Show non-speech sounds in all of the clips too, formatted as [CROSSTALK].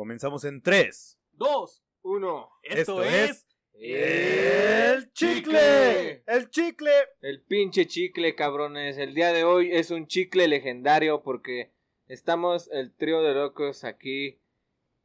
Comenzamos en 3. Dos, uno. Esto, es. El chicle. El chicle. El pinche chicle, cabrones. El día de hoy es un chicle legendario porque estamos el trío de locos aquí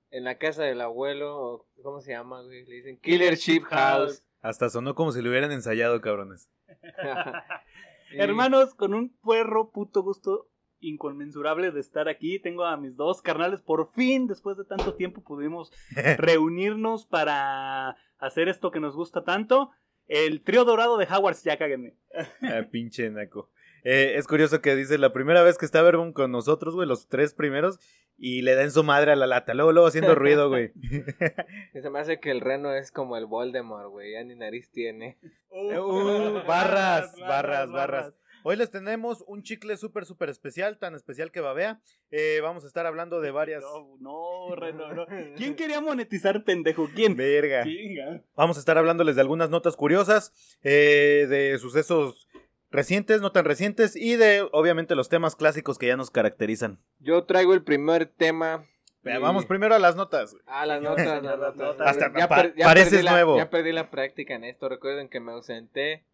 en la casa del abuelo. o ¿Cómo se llama, güey? Le dicen Killer Chip House. Hasta sonó como si lo hubieran ensayado, cabrones. Y- [LAUGHS] Hermanos, con un puerro puto gusto inconmensurable de estar aquí. Tengo a mis dos carnales. Por fin, después de tanto tiempo, pudimos [LAUGHS] reunirnos para hacer esto que nos gusta tanto. El trío dorado de Howards, ya cáguenme. Ah, pinche naco. Eh, es curioso que dice la primera vez que está Verbum con nosotros, güey, los tres primeros, y le dan su madre a la lata. Luego, luego haciendo ruido, güey. [LAUGHS] [LAUGHS] se me hace que el reno es como el Voldemort, güey. Ya ni nariz tiene. Uh, barras, barras, barras. Hoy les tenemos un chicle súper, súper especial, tan especial que babea. Eh, vamos a estar hablando de varias. No, no, Reno, no. [LAUGHS] ¿Quién quería monetizar, pendejo? ¿Quién? Verga. Chinga. Vamos a estar hablándoles de algunas notas curiosas, eh, de sucesos recientes, no tan recientes, y de, obviamente, los temas clásicos que ya nos caracterizan. Yo traigo el primer tema. Pero Vamos primero a las notas. Ah, las notas, [LAUGHS] las notas. Hasta ya, pa- ya pareces la- nuevo. ya perdí la práctica en esto. Recuerden que me ausenté.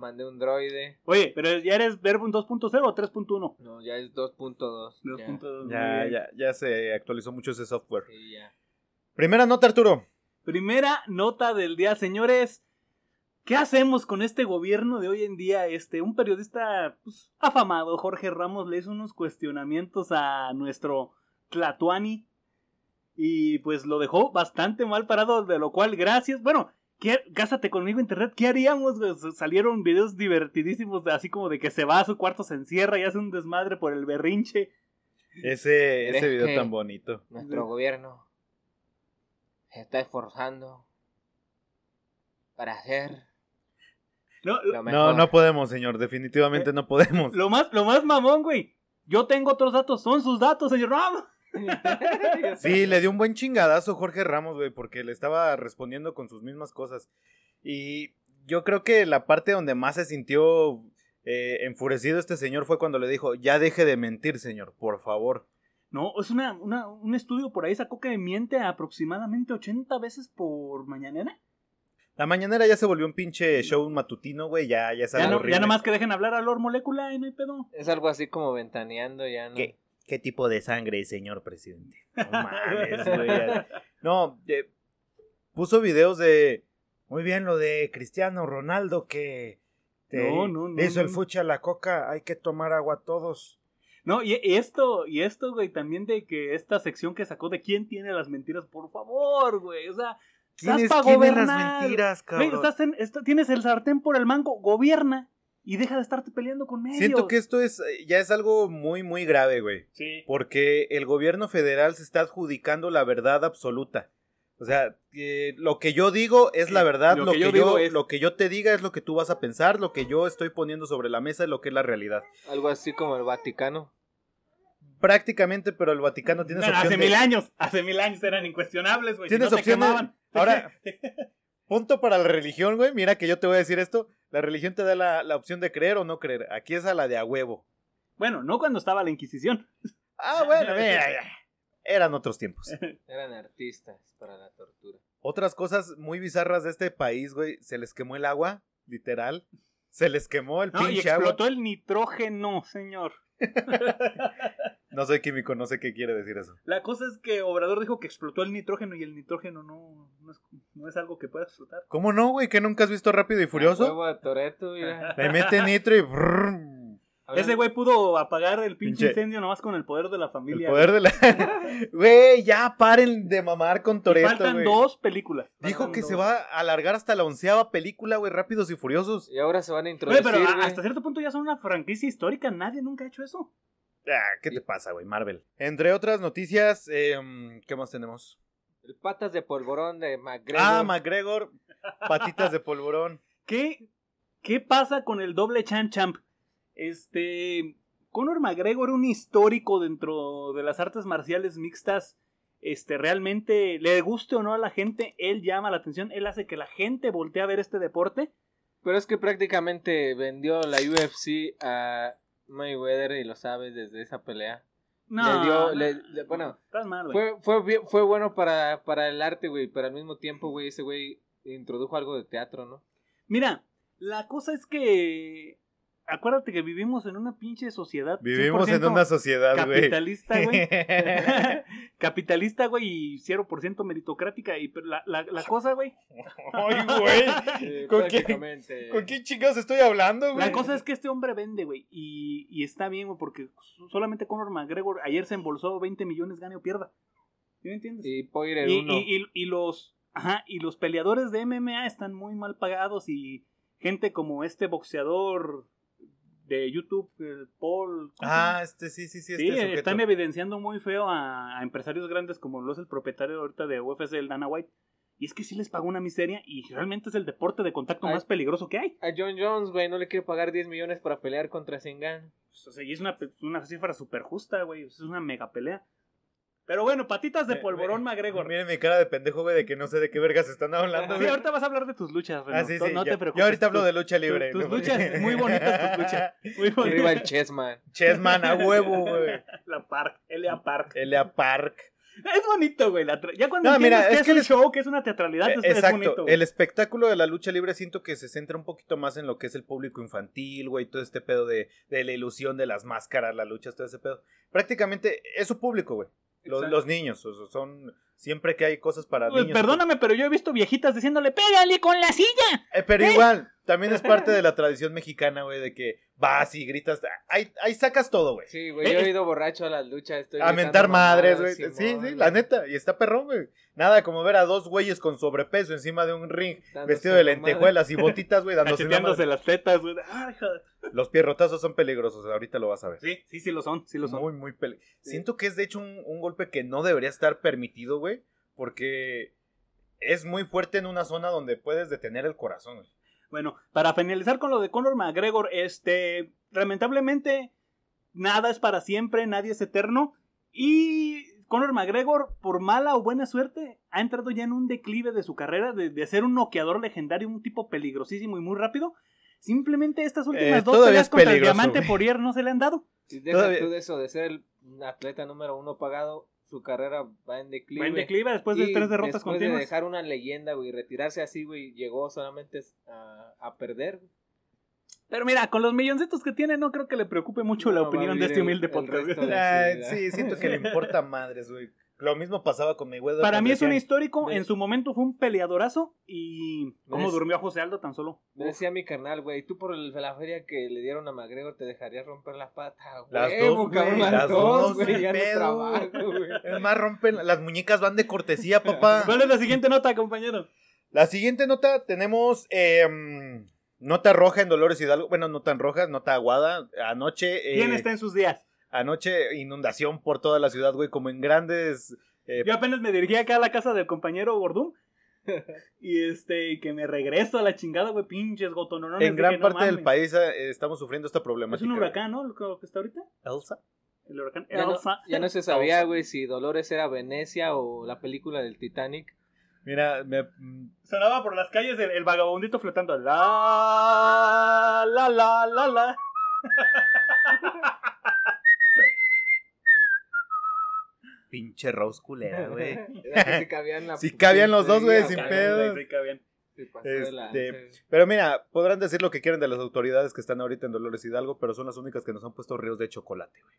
Mandé un droide. Oye, pero ya eres Verbum 2.0 o 3.1? No, ya es 2.2. ya. 2.2. muy Ya, ya, ya se actualizó mucho ese software. Sí, ya. Primera nota, Arturo. Primera nota del día, señores. ¿Qué hacemos con este gobierno de hoy en día? Este, un periodista pues, afamado, Jorge Ramos, le hizo unos cuestionamientos a nuestro Tlatuani y pues lo dejó bastante mal parado, de lo cual gracias. Bueno, ¿qué, cásate conmigo internet, ¿qué haríamos? güey? Salieron videos divertidísimos, de- así como de que se va a su cuarto, se encierra y hace un desmadre por el berrinche. Ese, ese video tan bonito. Nuestro gobierno se está esforzando para hacer No, lo No, mejor. no podemos, señor. Definitivamente no podemos. lo más, lo más mamón, güey. Yo tengo otros datos, son sus datos, señor Ramos. [LAUGHS] Sí, le dio un buen chingadazo Jorge Ramos, güey, porque le estaba respondiendo con sus mismas cosas. Y yo creo que la parte donde más se sintió eh, enfurecido este señor fue cuando le dijo, ya deje de mentir, señor, por favor. No, es una, una- un estudio por ahí sacó que miente aproximadamente 80 veces por mañanera. La mañanera ya se volvió un pinche show matutino, güey, ya, ya es Ya, algo no, ya nomás que dejen hablar a Lord Molécula y no hay pedo. Es algo así como ventaneando ya, ¿no? ¿Qué, qué tipo de sangre, señor presidente? [LAUGHS] No mames, güey. No, eh, puso videos de. Muy bien, lo de Cristiano Ronaldo que. te No, no, no, Hizo el no. fuchi a la coca, hay que tomar agua todos. No, y esto, y esto, güey, también de que esta sección que sacó de quién tiene las mentiras, por favor, güey. O sea, estás ¿Quién para tiene las gobernar. mentiras, Güey, cabrón? estás en- está- tienes el sartén por el mango, gobierna y deja de estarte peleando con medios. Siento que esto es eh, ya es algo muy, muy grave, güey. Sí. Porque el gobierno federal se está adjudicando la verdad absoluta. O sea, lo que yo digo es la verdad, Lo lo, que que, yo yo, digo es- lo que yo te diga es lo que tú vas a pensar, lo que yo estoy poniendo sobre la mesa es lo que es la realidad. Algo así como el Vaticano. Prácticamente, pero el Vaticano tiene Bueno, opción hace de- mil años, hace mil años eran incuestionables, güey. si Tienes no te quemaban. Ahora, [LAUGHS] punto para la religión, güey. Mira que yo te voy a decir esto. La religión te da la, la opción de creer o no creer. Aquí es a la de a huevo. Bueno, no cuando estaba la Inquisición. Ah, bueno, [LAUGHS] mira, ya. eran otros tiempos. [LAUGHS] Eran artistas para la tortura. Otras cosas muy bizarras de este país, güey. Se les quemó el agua, literal. Se les quemó el No, y pinche agua. explotó el nitrógeno, señor. [LAUGHS] No soy químico, no sé qué quiere decir eso. La cosa es que Obrador dijo que explotó el nitrógeno y el nitrógeno no, no, es, no es algo que pueda explotar. ¿Cómo no, güey? ¿Que nunca has visto Rápido y Furioso? Huevo. Le mete nitro y... brrr. Ese güey pudo apagar el pinche, Pinche- incendio nomás con el poder de la El familia. poder de la... [LAUGHS] Güey, ya paren de mamar con Toreto, faltan güey. dos películas. Dijo que dos. se va a alargar hasta la onceava película, güey, Rápidos y Furiosos. Y ahora se van a Güey, introducir. pero güey. hasta cierto punto ya son una franquicia histórica. Nadie nunca ha hecho eso. Ah, ¿Qué te pasa, güey? Marvel. Entre otras noticias, eh, ¿qué más tenemos? El patas de polvorón de McGregor. Ah, McGregor, patitas de polvorón. ¿Qué, ¿Qué pasa con el doble Chan Champ? Este. Conor McGregor era un histórico dentro de las artes marciales mixtas. Este, realmente, le guste o no a la gente, él llama la atención, él hace que la gente voltee a ver este deporte. Pero es que prácticamente vendió la UFC a Mayweather y lo sabes desde esa pelea. No, le dio, no, le- le- bueno, Estás mal, güey. fue, fue, fue bueno para, para el arte, güey, pero al mismo tiempo, güey, ese güey introdujo algo de teatro, ¿no? Mira, la cosa es que. Acuérdate que vivimos en una pinche sociedad. Vivimos en 100% una sociedad, güey. Capitalista, güey. [LAUGHS] capitalista, güey, y 0% meritocrática. Y la, la, la cosa, güey. Ay, güey. ¿Con quién- prácticamente. ¿Con quién chingados estoy hablando, güey? La cosa es que este hombre vende, güey. Y, y está bien, güey, porque solamente Conor McGregor ayer se embolsó 20 millones, gane o pierda. ¿Sí me entiendes? Y Poirier y, uno. y- y- y los ajá, y los peleadores de MMA están muy mal pagados y gente como este boxeador de YouTube, el Paul. Ah, este sí, sí, sí. sí, Este sujeto. están evidenciando muy feo a, a empresarios grandes como lo es el propietario ahorita de UFC, el Dana White. Y es que sí les pagó una miseria y realmente es el deporte de contacto Ay. más peligroso que hay. A John Jones, güey, no le quiere pagar 10 millones para pelear contra Singan. Pues, O sea, y es una, una cifra súper justa, güey. Es una mega pelea. Pero bueno, patitas de polvorón McGregor. Miren mi cara de pendejo, güey, de que no sé de qué vergas están hablando, Sí, güey. ahorita vas a hablar de tus luchas, Reno. Ah, sí, No- sí. No yo, te preocupes. yo ahorita hablo de lucha libre. tus ¿no? luchas, muy bonitas tus luchas. Muy Que arriba el bonitas. Chessman. Chessman a huevo, güey. La Park, Elia Park. Elia Park. Es bonito, güey. la Ya cuando No, mira, que es es, que un les- show, que es una teatralidad, Eh, es, es Exacto, bonito. güey. el espectáculo de la lucha libre siento que se centra un poquito más en lo que es el público infantil, güey, todo este pedo de, de la ilusión de las máscaras, las luchas, todo ese pedo. Prácticamente es su público, güey. Los, los niños, o sea, son siempre que hay cosas para Pues, niños. perdóname, pero yo he visto viejitas diciéndole, pégale con la silla. Eh, pero ¿Eh? igual, también es [LAUGHS] parte de la tradición mexicana, güey, de que vas y gritas, ahí, ahí sacas todo, güey. Sí, güey, Eh, yo he ido borracho a las luchas. Estoy A mentar madres, güey. Sí, sí, la neta. Y está perrón, güey. Nada como ver a dos güeyes con sobrepeso encima de un ring, Dándose vestido de madre. lentejuelas y botitas, güey, [LAUGHS] dándose la las tetas, güey. Joder. Los pierrotazos son peligrosos, ahorita lo vas a ver. Sí, sí, sí lo son, sí lo son. Muy, muy peligrosos. Sí. Siento que es de hecho un, un golpe que no debería estar permitido, güey, porque es muy fuerte en una zona donde puedes detener el corazón, güey. Bueno, para finalizar con lo de Conor McGregor, este, lamentablemente, nada es para siempre, nadie es eterno. Y Conor McGregor, por mala o buena suerte, ha entrado ya en un declive de su carrera, de, de ser un noqueador legendario, un tipo peligrosísimo y muy rápido. Simplemente estas últimas Eh, dos peleas contra el Diamante güey. [LAUGHS] Poirier no se le han dado. Si deja Todavía- tú de eso, de ser el atleta número uno pagado, su carrera va en declive. Va en declive después de tres derrotas después de continuas. dejar una leyenda, güey, retirarse así, güey, llegó solamente a, a perder. güey. Pero mira, con los milloncitos que tiene, no creo que le preocupe mucho la No, opinión de este humilde podcast. de- sí, siento que le importa madres, güey. Lo mismo pasaba con mi güey. Para mí es un histórico, de- en su momento fue un peleadorazo y cómo ¿Ves? durmió a José Aldo tan solo. Me decía mi carnal, güey, tú por el- la feria que le dieron a McGregor te dejarías romper la pata. Las Huevo, dos, güey, cabrón, las dos, güey, no trabajo, güey. Rompen, las muñecas van de cortesía, papá. [LAUGHS] ¿Cuál es la siguiente nota, compañero? La siguiente nota tenemos eh, mm, nota roja en Dolores Hidalgo. Bueno, no tan roja, nota aguada. Anoche, eh, ¿Quién está en sus días? Anoche inundación por toda la ciudad, güey, como en grandes... eh, Yo apenas me dirigí acá a la casa del compañero Gordum. [LAUGHS] y este, que me regreso a la chingada, güey, pinches gotononones. en gran no parte del país eh, estamos sufriendo esta problemática. Es un huracán, ¿no? Lo que, lo que está ahorita. Elsa. El huracán Ya no, Elsa. ya no se sabía, güey, si Dolores era Venecia o la película del Titanic. Mira, me, Sonaba por las calles el, el vagabundito flotando. La, la, la, la, la. [LAUGHS] pinche Rose culera, güey. [LAUGHS] Sí cabían, la [LAUGHS] Sí cabían los dos, güey, sin cabían, pedo. Sí, lanza, Este. Pero mira, podrán decir lo que quieren de las autoridades que están ahorita en Dolores Hidalgo, pero son las únicas que nos han puesto ríos de chocolate, güey.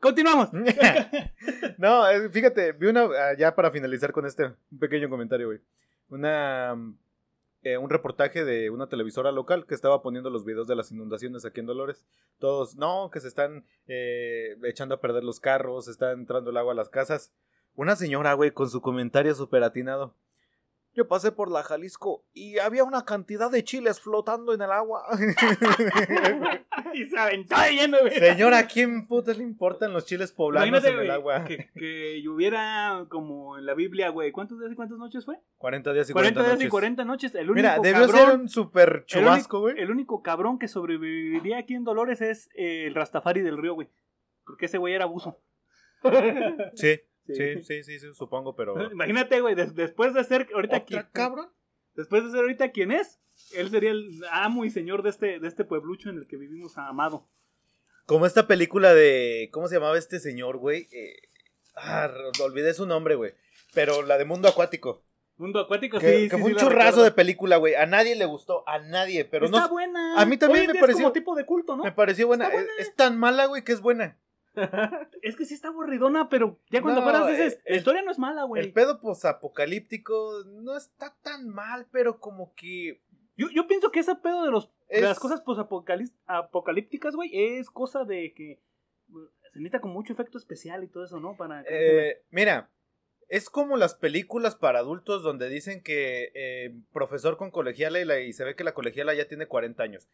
Continuamos. [LAUGHS] no, fíjate, vi una, ah, ya para finalizar con este, un pequeño comentario, güey. Una, eh, un reportaje de una televisora local que estaba poniendo los videos de las inundaciones aquí en Dolores. Todos, no, que se están eh, echando a perder los carros, está entrando el agua a las casas. Una señora, güey, con su comentario súper atinado. Yo pasé por la Jalisco y había una cantidad de chiles flotando en el agua. [LAUGHS] y se aventó de lleno, güey. Señora, ¿a quién putas le importan los chiles poblanos Imagínate, en el güey, agua? Que, que lloviera como en la Biblia, güey. ¿Cuántos días y cuántas noches fue? 40 días y 40 40, días noches. y 40 noches. El único Mira, debió cabrón, ser un super el chubasco, güey. El único cabrón que sobreviviría aquí en Dolores es eh, el Rastafari del río, güey. Porque ese güey era abuso. Sí, Sí. sí, sí, sí, supongo, pero... [LAUGHS] Imagínate, güey, des- después de ser ahorita ¿Otra quien, cabrón? después de ser ahorita quién es, él sería el amo y señor de este, de este pueblucho en el que vivimos amado. Como esta película de. ¿Cómo se llamaba este señor, güey? Eh, ah, olvidé su nombre, güey. Pero la de Mundo Acuático. Mundo acuático, Que, sí. que sí, fue sí un la churrazo recuerdo. de película, güey. A nadie le gustó, a nadie. Pero Está no. buena. a mí también Hoy me día pareció- Es como tipo de culto, ¿no? Me pareció buena. Está Es, buena. es tan mala, güey, que es buena. [LAUGHS] Es que sí está aburridona, pero ya cuando No, fueras dices, eh, la historia no es mala, güey. El pedo posapocalíptico no está tan mal, pero como que. Yo, yo pienso que ese pedo de, los, de Es- las cosas apocalípticas, güey, es cosa de que uh, se necesita con mucho efecto especial y todo eso, ¿no? Para Eh, mira, es como las películas para adultos donde dicen que eh, profesor con colegiala y, la- y se ve que la colegiala ya tiene 40 años.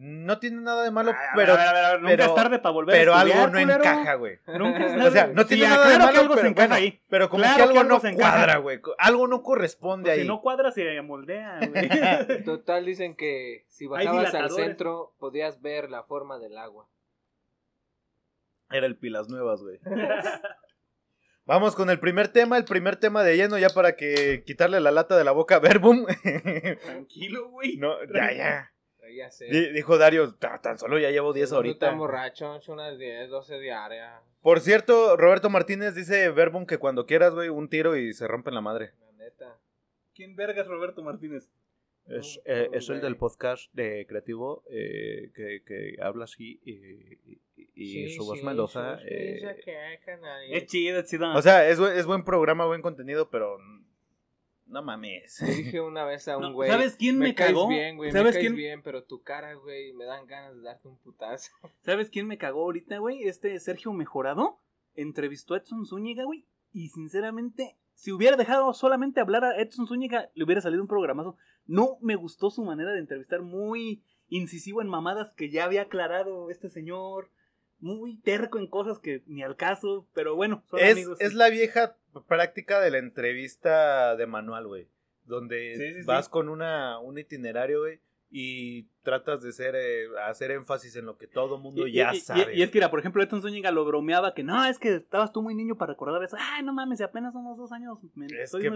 No tiene nada de malo, pero, a ver, a ver, a ver, nunca pero- es tarde para volver pero a estudiar, algo no culero. encaja, güey. Nunca es O sea, no tiene nada de claro malo, que algo pero, se encaja bueno, ahí. pero como Claro que que algo no se cuadra, güey. Algo no corresponde Pues ahí. si no cuadra, se moldea, [LAUGHS] güey. Total, dicen que si bajabas al centro podías ver la forma del agua. Era el Pilas Nuevas, güey. Vamos con el primer tema, el primer tema de lleno, ya para que quitarle la lata de la boca a Verbum. Tranquilo, güey. no, ya, ya. Ya sé. Dijo Dario, "Ta- tan solo ya llevo 10 No ahorita. tan borracho, he hecho unas 10, 12 diarias. Por cierto, Roberto Martínez dice Verbum que cuando quieras, güey, un tiro y se rompen la madre. La neta. ¿Quién verga es Roberto Martínez? Es, eh, es el del podcast de creativo eh, que, que habla así y, y- y Sí, su voz sí, melosa. sí, eh, canal. Es chido, es chido. O sea, es, es buen programa, buen contenido, pero no mames. Le dije una vez a un No, güey. ¿Sabes quién me, caes cagó? bien, güey. Me ¿Sabes caes quién, bien, pero tu cara, güey, me dan ganas de darte un putazo. [LAUGHS] ¿Sabes quién me cagó ahorita, güey? Este Sergio Mejorado entrevistó a Edson Zúñiga, güey. Y sinceramente, si hubiera dejado solamente hablar a Edson Zúñiga, le hubiera salido un programazo. No me gustó su manera de entrevistar, muy incisivo en mamadas que ya había aclarado este señor. Muy terco en cosas que ni al caso, pero bueno, son Es, amigos. es la vieja práctica de la entrevista de manual, güey. Donde Sí, sí, sí. vas con una, un itinerario, güey, y tratas de ser, eh, hacer énfasis en lo que todo mundo Y- ya y, sabe. y es que, mira, por ejemplo, Edson Zúñiga lo bromeaba que no, es que estabas tú muy niño para recordar eso. Ay, no mames, si apenas somos dos años. me Es que-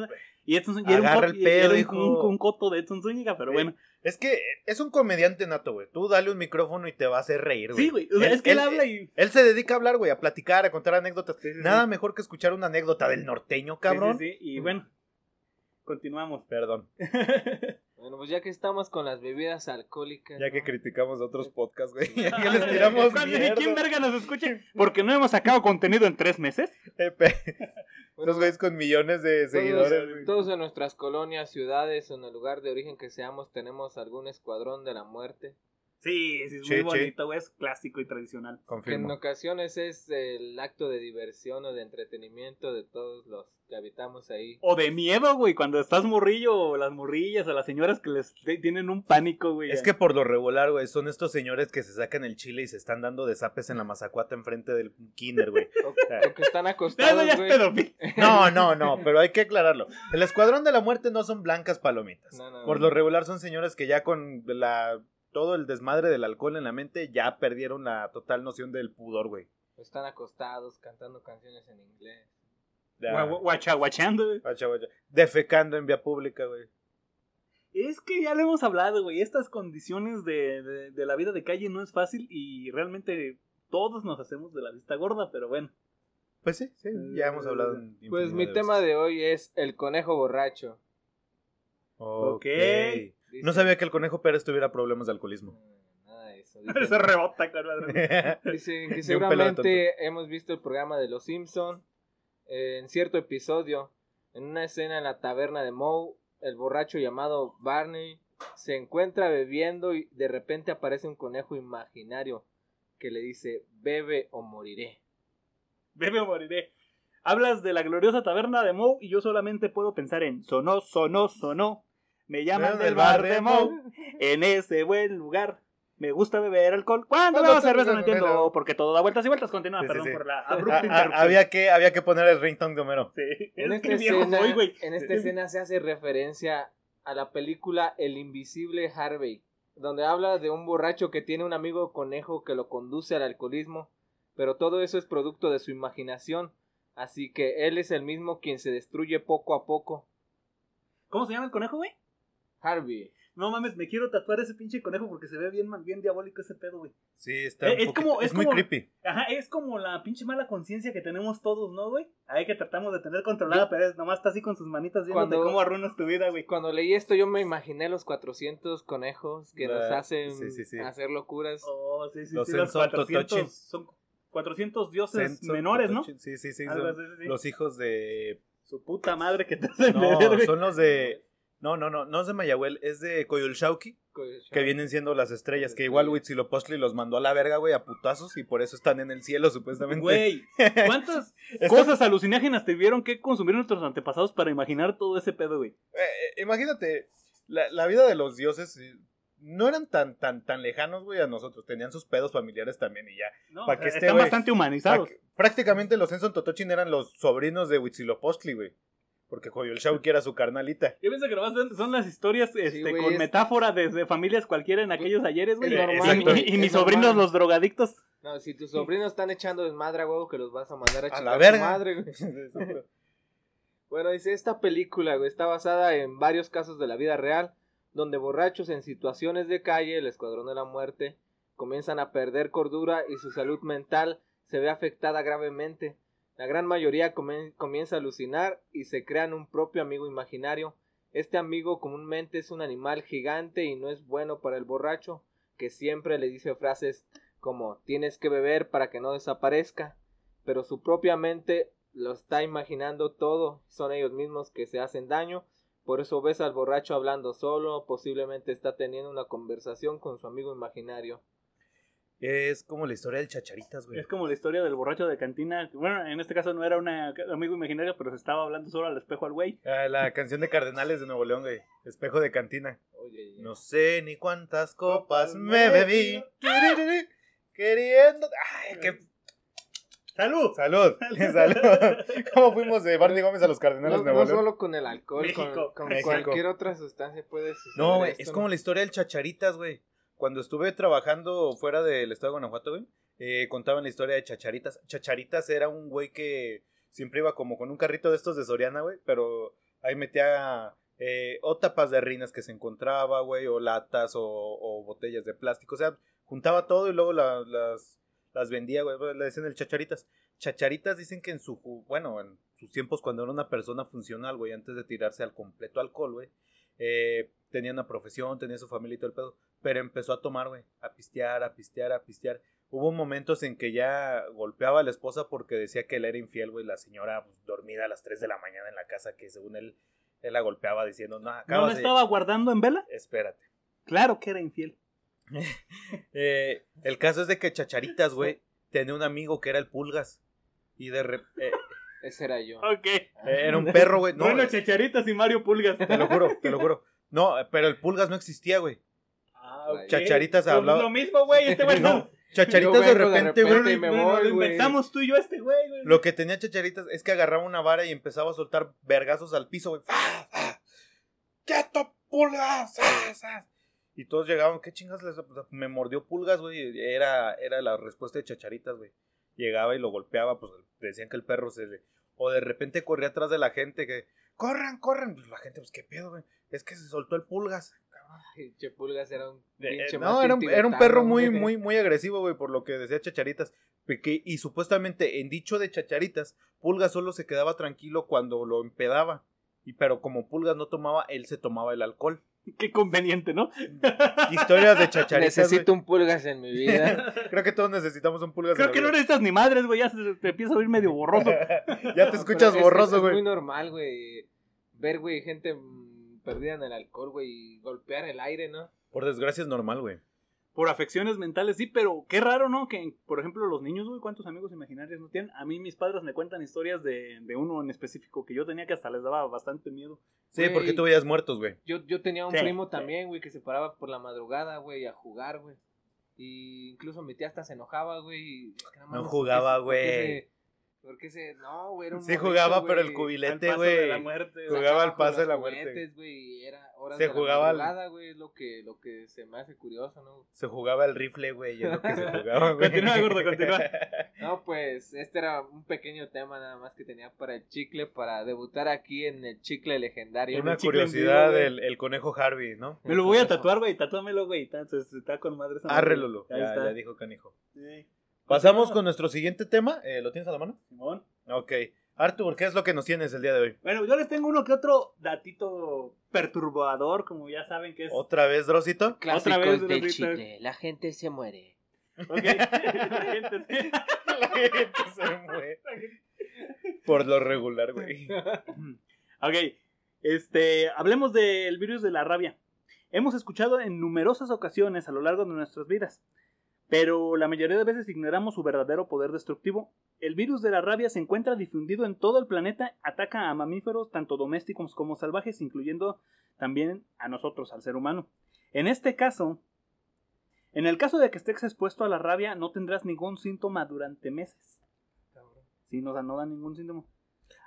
Y Edson Zúñiga era un, el pedo, era un- hijo. un- un coto de Edson Zúñiga, pero bueno. Es que es un comediante nato, güey. Tú dale un micrófono y te va a hacer reír, güey. Sí, güey. O sea, Él- es que él, él- habla y. Él se dedica a hablar, güey, a platicar, a contar anécdotas. Sí, sí, sí. Nada mejor que escuchar una anécdota del norteño, cabrón. Sí, sí, sí, Y bueno, continuamos. Perdón, [LAUGHS] Bueno, pues ya que estamos con las bebidas alcohólicas. ya que ¿no? criticamos a otros podcasts, güey. [LAUGHS] Ya que les tiramos Cuando mierda. quién verga nos escuche. Porque no hemos sacado contenido en tres meses. Eh, pe- [LAUGHS] Bueno, Unos güeyes con millones de seguidores, todos, todos en nuestras colonias, ciudades o en el lugar de origen que seamos tenemos algún escuadrón de la muerte. Sí, sí, es muy bonito, güey. Es clásico y tradicional. Que en Confirmo. ocasiones es el acto de diversión o de entretenimiento de todos los que habitamos ahí. O de miedo, güey, cuando estás morrillo, o las morrillas, o las señoras que les tienen un pánico, güey. Es que por lo regular, güey, son estos señores que se sacan el chile y se están dando de zapes en la mazacuata enfrente del kinder, güey. [LAUGHS] O, o que están acostados, güey. [LAUGHS] No, no, no, pero hay que aclararlo. El Escuadrón de la Muerte no son blancas palomitas. No, no, Por no. lo regular son señores que ya con la todo el desmadre del alcohol en la mente ya perdieron la total noción del pudor, güey. Están acostados cantando canciones en inglés. Ya. Gua- gua- Guacha, guachando, güey. Defecando en vía pública, güey. Es que ya lo hemos hablado, güey. Estas condiciones de, de- de la vida de calle no es fácil y realmente todos nos hacemos de la vista gorda, pero bueno. Pues sí, sí, ya hemos hablado. en Pues mi de tema veces. de hoy es el conejo borracho. Ok. Dice- No sabía que el conejo Pérez tuviera problemas de alcoholismo. Nada de eso. [LAUGHS] Se rebota, [LAUGHS] dicen que [LAUGHS] seguramente hemos visto el programa de Los Simpson en cierto episodio, en una escena en la taberna de Moe, el borracho llamado Barney se encuentra bebiendo y de repente aparece un conejo imaginario que le dice bebe o moriré. Bebe o moriré. Hablas de la gloriosa taberna de Moe y yo solamente puedo pensar en sonó, sonó, sonó. Me llaman del bar de Moe. En ese buen lugar. Me gusta beber alcohol. ¿Cuándo ¿Cuándo veo te- cerveza? No no, entiendo. Porque todo da vueltas y vueltas. Continúa, Sí, sí, perdón sí. por la abrupta interrupción. había, que, había que poner el ringtone de Homero. Sí. En Es esta, que viejo escena, soy, en esta escena se hace referencia a la película El Invisible Harvey, donde habla de un borracho que tiene un amigo conejo que lo conduce al alcoholismo, pero todo eso es producto de su imaginación, así que él es el mismo quien se destruye poco a poco. ¿Cómo se llama el conejo, güey? Harvey. No mames, me quiero tatuar ese pinche conejo porque se ve bien, mal- bien diabólico ese pedo, güey. Sí, está Eh, un es poquito- como- es, es muy como- creepy. Ajá, es como la pinche mala conciencia que tenemos todos, ¿no, güey? Ahí que tratamos de tener controlada, pero es, nomás está así con sus manitas viendo Cuando- cómo arruinas tu vida, güey. Cuando leí esto yo me imaginé los 400 conejos que nos hacen sí, sí, sí. hacer locuras. Oh, sí, sí, Los sí, los Senson 400, Totochin. son 400 dioses Senso, menores, ¿no? Sí, sí, sí. Son así, sí, sí. Los hijos de. Su puta madre que te hacen No, son los de. No, no, no, no es de Mayahuel, es de Coyolxauqui, que vienen siendo las estrellas, que igual Huitzilopochtli los mandó a la verga, güey, a putazos, y por eso están en el cielo, supuestamente. Güey, [LAUGHS] ¿cuántas cosas alucinágenas tuvieron que consumir nuestros antepasados para imaginar todo ese pedo, güey? Eh, eh, imagínate, la, la vida de los dioses eh, no eran tan, tan, tan lejanos, güey, a nosotros. Tenían sus pedos familiares también y ya. No, Pa' que están bastante humanizados. Prácticamente los Enson Totochin eran los sobrinos de Huitzilopochtli, güey. Porque Coyolxauhqui era su carnalita. Yo pienso que nomás son- son las historias este, con es- metáfora desde familias cualquiera en aquellos ayeres, güey. Y- y, y mis sobrinos, normal. los drogadictos. No, si tus sobrinos están echando desmadre a huevo que los vas a mandar a, A la tu verga. madre, güey. [LAUGHS] Bueno, dice, esta película, güey, está basada en varios casos de la vida real, donde borrachos en situaciones de calle, el escuadrón de la muerte, comienzan a perder cordura y su salud mental se ve afectada gravemente. La gran mayoría comienza a alucinar y se crean un propio amigo imaginario. Este amigo comúnmente es un animal gigante y no es bueno para el borracho, que siempre le dice frases como tienes que beber para que no desaparezca, pero su propia mente lo está imaginando todo, son ellos mismos que se hacen daño, por eso ves al borracho hablando solo, posiblemente está teniendo una conversación con su amigo imaginario. Es como la historia del Chacharitas, güey. Es como la historia del borracho de cantina. Bueno, en este caso no era un amigo imaginario, pero se estaba hablando solo al espejo al güey. Ah, la canción de Cardenales de Nuevo León, güey. Espejo de cantina. Oye, No sé ni cuántas copas me bebí. Queriendo. Ay, qué. ¡Salud! Salud. [LAUGHS] [LAUGHS] Salud. ¿Cómo fuimos de Barney Gómez a los Cardenales no, de Nuevo no León? solo con el alcohol, México. con, con México. cualquier otra sustancia puede suceder No, güey, es ¿no? como la historia del Chacharitas, güey. Cuando estuve trabajando fuera del estado de Guanajuato, güey, eh, contaban la historia de Chacharitas. Chacharitas era un güey que siempre iba como con un carrito de estos de Soriana, güey, pero ahí metía eh, o tapas de rinas que se encontraba, güey, o latas o, botellas de plástico. O sea, juntaba todo y luego la- las, las vendía, güey. Le decían el Chacharitas. Chacharitas dicen que en su, bueno, en sus tiempos cuando era una persona funcional, güey, antes de tirarse al completo alcohol, güey, eh, tenía una profesión, tenía su familia y todo el pedo, pero empezó a tomar, güey, a pistear, a pistear, a pistear. Hubo momentos en que ya golpeaba a la esposa porque decía que él era infiel, güey, la señora pues, dormida a las 3 de la mañana en la casa, que según él, él la golpeaba diciendo, no, ¿No acabas la de... estaba guardando en vela? Espérate. Claro que era infiel. [LAUGHS] Eh, el caso es de que Chacharitas, güey, [LAUGHS] tenía un amigo que era el Pulgas. Y de repente... Ese era yo. Ok. era un perro, güey. No, bueno, eh, Chacharitas y Mario Pulgas. te lo juro, te lo juro. No, pero el Pulgas no existía, güey. Ah, ok. Chacharitas Pues hablaba- lo mismo, güey. Este güey No. Chacharitas de repente, güey. lo inventamos tú y yo este güey, güey. Lo que tenía Chacharitas es que agarraba una vara y empezaba a soltar vergazos al piso, güey. ¡Fa, fa! ¡Quieto, pulgas! Y todos llegaban, ¿qué chingas les Me mordió pulgas, güey. Era, era la respuesta de Chacharitas, güey. Llegaba y lo golpeaba, pues decían que el perro se le. O de repente corría atrás de la gente que. ¡Corran, corran! Pues la gente, pues qué pedo, güey. Es que se soltó el pulgas. Pinche Pulgas era un Eh, no, era un, era un perro muy, muy, muy agresivo, güey, por lo que decía Chacharitas. Porque- y supuestamente, en dicho de Chacharitas, Pulgas solo se quedaba tranquilo cuando lo empedaba. Y pero como Pulgas no tomaba, él se tomaba el alcohol. [LAUGHS] Qué conveniente, ¿no? [LAUGHS] Historias de Chacharitas. Necesito un Pulgas en mi vida. [LAUGHS] Creo que todos necesitamos un Pulgas. Creo en que la no vida. necesitas ni madres, güey. Ya se te empieza a oír medio borroso. ya te No, escuchas es- borroso, es, güey. Es muy normal, güey. Ver, güey, gente mm, perdida en el alcohol, güey, y golpear el aire, ¿no? Por desgracia es normal, güey. Por afecciones mentales, sí, pero qué raro, ¿no? Que, por ejemplo, los niños, güey, ¿cuántos amigos imaginarios no tienen? A mí mis padres me cuentan historias de, de uno en específico que yo tenía que hasta les daba bastante miedo. Sí, porque tú veías muertos, güey. Yo, yo tenía un Sí, primo también, güey, que se paraba por la madrugada, güey, a jugar, güey. Y incluso mi tía hasta se enojaba, güey. y, es que No mames, ¿por qué jugaba, güey. Porque se. No, güey, era un Sí morrito, jugaba, pero el güey. Al cubilete, paso de güey. la muerte, güey. Jugaba al paso de la muerte. juguetes, güey, era horas Se de la jugaba al- madrugada, güey, es lo que, lo que se me hace curioso, ¿no? Se jugaba el rifle, güey. Es lo que se jugaba, [LAUGHS] güey. Continúa, gordo, continúa. [LAUGHS] No, pues este era un pequeño tema nada más que tenía para el chicle, para debutar aquí en el chicle legendario. Una el chicle curiosidad vivo, güey. del el conejo Harvey, ¿no? Me lo voy a tatuar, güey. Tatúamelo, güey. Entonces está con madre esa madre. Arrelolo. Ahí Ya, está. ya dijo canijo. Sí. Pasamos con nuestro siguiente tema. Eh, ¿Lo tienes a la mano? Simón. Ok. Artur, ¿qué es lo que nos tienes el día de hoy? Bueno, yo les tengo uno que otro datito perturbador, como ya saben que es. ¿Otra vez, Drosito? Clásicos Otra vez, del Rosita. chicle. La gente se muere. Ok. [LAUGHS] La gente sí. [LAUGHS] La gente se muere. Por lo regular, güey. [LAUGHS] Ok, este, hablemos del virus de la rabia. Hemos escuchado en numerosas ocasiones a lo largo de nuestras vidas, pero la mayoría de veces ignoramos su verdadero poder destructivo. El virus de la rabia se encuentra difundido en todo el planeta, ataca a mamíferos tanto domésticos como salvajes, incluyendo también a nosotros, al ser humano. En este caso, en el caso de que estés expuesto a la rabia, no tendrás ningún síntoma durante meses. Sí, no, o sea, no da ningún síntoma.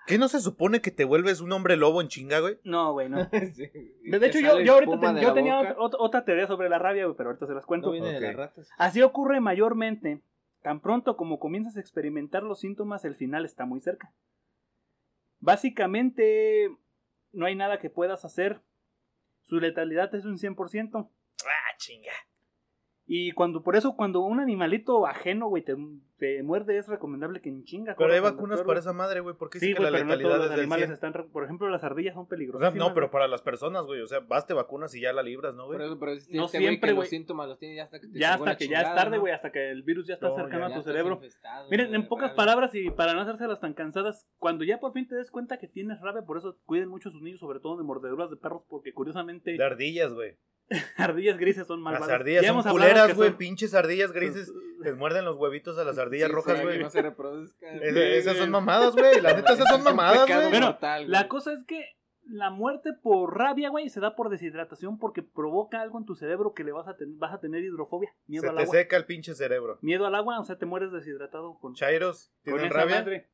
¿Qué no se supone que te vuelves un hombre lobo en chinga, güey? No, güey, no. [LAUGHS] Sí, De hecho, yo, yo ahorita ten- yo tenía otra teoría sobre la rabia, güey, pero ahorita se las cuento. No viene de Ok. las ratas. Así ocurre mayormente. Tan pronto como comienzas a experimentar los síntomas, el final está muy cerca. Básicamente, no hay nada que puedas hacer. Su letalidad es un 100%. Ah, chinga. Y cuando, por eso, cuando un animalito ajeno, güey, te, te muerde, es recomendable que en chinga. Pero hay vacunas doctor, para esa madre, güey. ¿Por qué Sí, que la pero no letalidad todos los animales 100? están... Por ejemplo, las ardillas son O peligrosas. sea, no, pero para las personas, güey. O sea, vas, te vacunas y ya la libras, ¿no, güey? Pero, pero si No este siempre, güey. los síntomas los tiene ya hasta que te Ya hasta que ya es tarde, ¿no? güey, hasta que el virus ya está No, cercano ya, a tu cerebro. Miren, en pocas rabia. palabras y para no hacérselas tan cansadas, cuando ya por fin te des cuenta que tienes rabia, por eso cuiden mucho a sus niños, sobre todo de mordeduras de perros, porque curiosamente De ardillas, güey. [LAUGHS] ardillas grises son malvadas. Las ardillas Ya son culeras, güey. son- Pinches ardillas grises. [LAUGHS] Les muerden los huevitos a las ardillas Sí, rojas, güey. que no se reproduzcan. Es- Sí, esas son mamadas, güey. La neta, esas son [LAUGHS] mamadas, güey. Bueno. La cosa es que la muerte por rabia, güey, se da por deshidratación porque provoca algo en tu cerebro que le vas a, ten- vas a tener hidrofobia, miedo Se al te agua. seca el pinche cerebro. Miedo al agua, o sea, te mueres deshidratado con, Chairos, ¿tienen rabia? madre.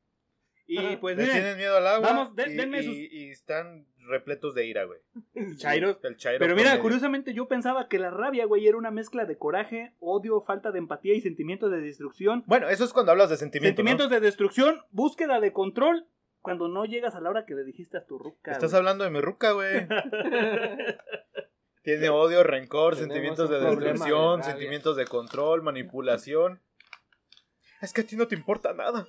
Y pues Le miren, tienen miedo al agua. Vamos, de- y, denme y- sus- y están repletos de ira, güey. El chairo Pero mira, curiosamente yo pensaba que la rabia, güey, era una mezcla de coraje, odio, falta de empatía y sentimientos de destrucción. Bueno, eso es cuando hablas de sentimientos. Sentimientos de destrucción, búsqueda de control, cuando no llegas a la hora que le dijiste a tu ruca. Estás güey. hablando de mi ruca, güey. [LAUGHS] Tiene odio, rencor, Tenemos sentimientos de destrucción, sentimientos de control, manipulación. Es que a ti no te importa nada.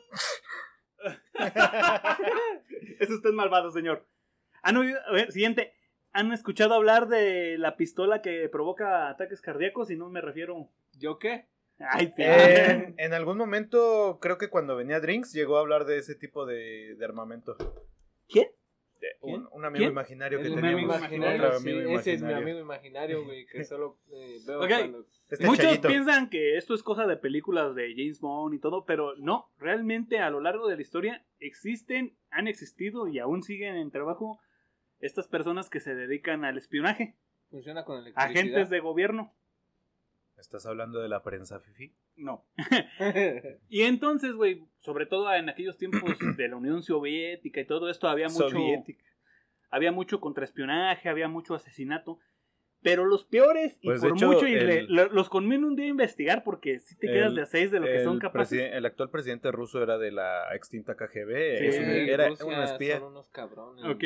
Es usted malvado, señor. Han oído- a ver, siguiente. ¿Han escuchado hablar de la pistola que provoca ataques cardíacos? Y no me refiero. ¿Yo qué? Ay, en algún momento, creo que cuando venía Drinks, llegó a hablar de ese tipo de, de armamento. ¿Quién? De un, amigo ¿Quién? imaginario que amigo imaginario, Otro sí, amigo ese es mi amigo imaginario, güey, que [LAUGHS] solo eh, veo cuando... Este Muchos chayito. piensan que esto es cosa de películas de James Bond y todo, pero no, realmente a lo largo de la historia existen, han existido y aún siguen en trabajo estas personas que se dedican al espionaje, Funciona con electricidad. agentes de gobierno. ¿Estás hablando de la prensa, Fifi? No. [LAUGHS] Y entonces, güey, sobre todo en aquellos tiempos [CLEARS THROAT] de la Unión Soviética y todo esto, había mucho, Soviética. había mucho contraespionaje, había mucho asesinato. Pero los peores, y Pues, por hecho, mucho, y el- los conviene un día a investigar porque si te quedas El- de a seis de lo que son capaces. el actual presidente ruso era de la extinta KGB. Sí, es un- era Rusia un espía. Son unos cabrones. Ok.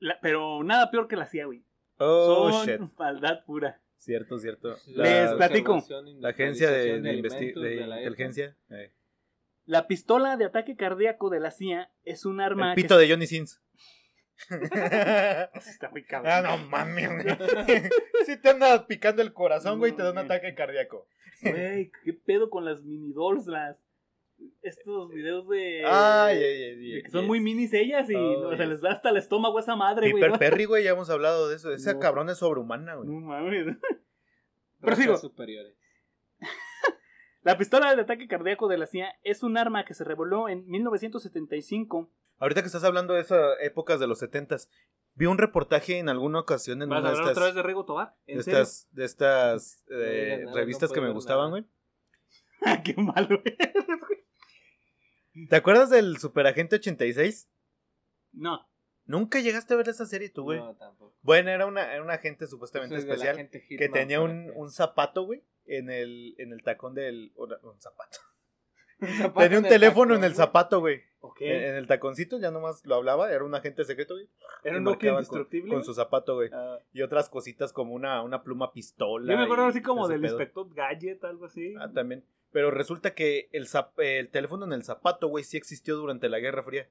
La- pero nada peor que la CIA, güey. Oh, son shit. maldad pura. Cierto, cierto. Les La, platico. la agencia de, de, de la ETA. inteligencia. eh. La pistola de ataque cardíaco de la CIA es un arma El pito de Johnny Sins. [LAUGHS] está muy cabrón. ah, no mames. Si te anda picando el corazón, güey, te da un ataque cardíaco. Güey, qué pedo con las mini dolls, las estos videos de, Ay, ay, ay, de que son yes. muy minis ellas y Oh, o sea, yes. les da hasta el estómago a esa madre, güey. Piper ¿no? Perry, güey, ya hemos hablado de eso. Esa No. cabrón es sobrehumana, güey. No mames. [LAUGHS] Prosigo. superiores. [LAUGHS] La pistola de ataque cardíaco de la CIA es un arma que se reveló en 1975. Ahorita que estás hablando de esas épocas de los setentas, vi un reportaje en alguna ocasión en ¿Vas una a de estas, otra vez de Rigo Tobar? ¿En de serio? estas, de estas [LAUGHS] eh, nada, revistas no que me gustaban, güey. Qué malo eres, güey. ¿Te acuerdas del Superagente 86? No. ¿Nunca llegaste a ver esa serie tú, güey? No, tampoco. Bueno, era una, era un agente supuestamente especial gente que tenía ¿para un, un zapato, güey, en el, en el tacón del... Un zapato. [LAUGHS] Un zapato Tenía un teléfono en el zapato, güey. Ok. En, en el taconcito ya nomás lo hablaba, era un agente secreto, güey. Era y un Nokia con- indestructible. Con, su zapato, güey. Ah, Y otras cositas como una, una pluma pistola. yo me acuerdo así como del inspector Gadget, algo así. Ah, también. Pero resulta que el, zap- el teléfono en el zapato, güey, sí existió durante la Guerra Fría.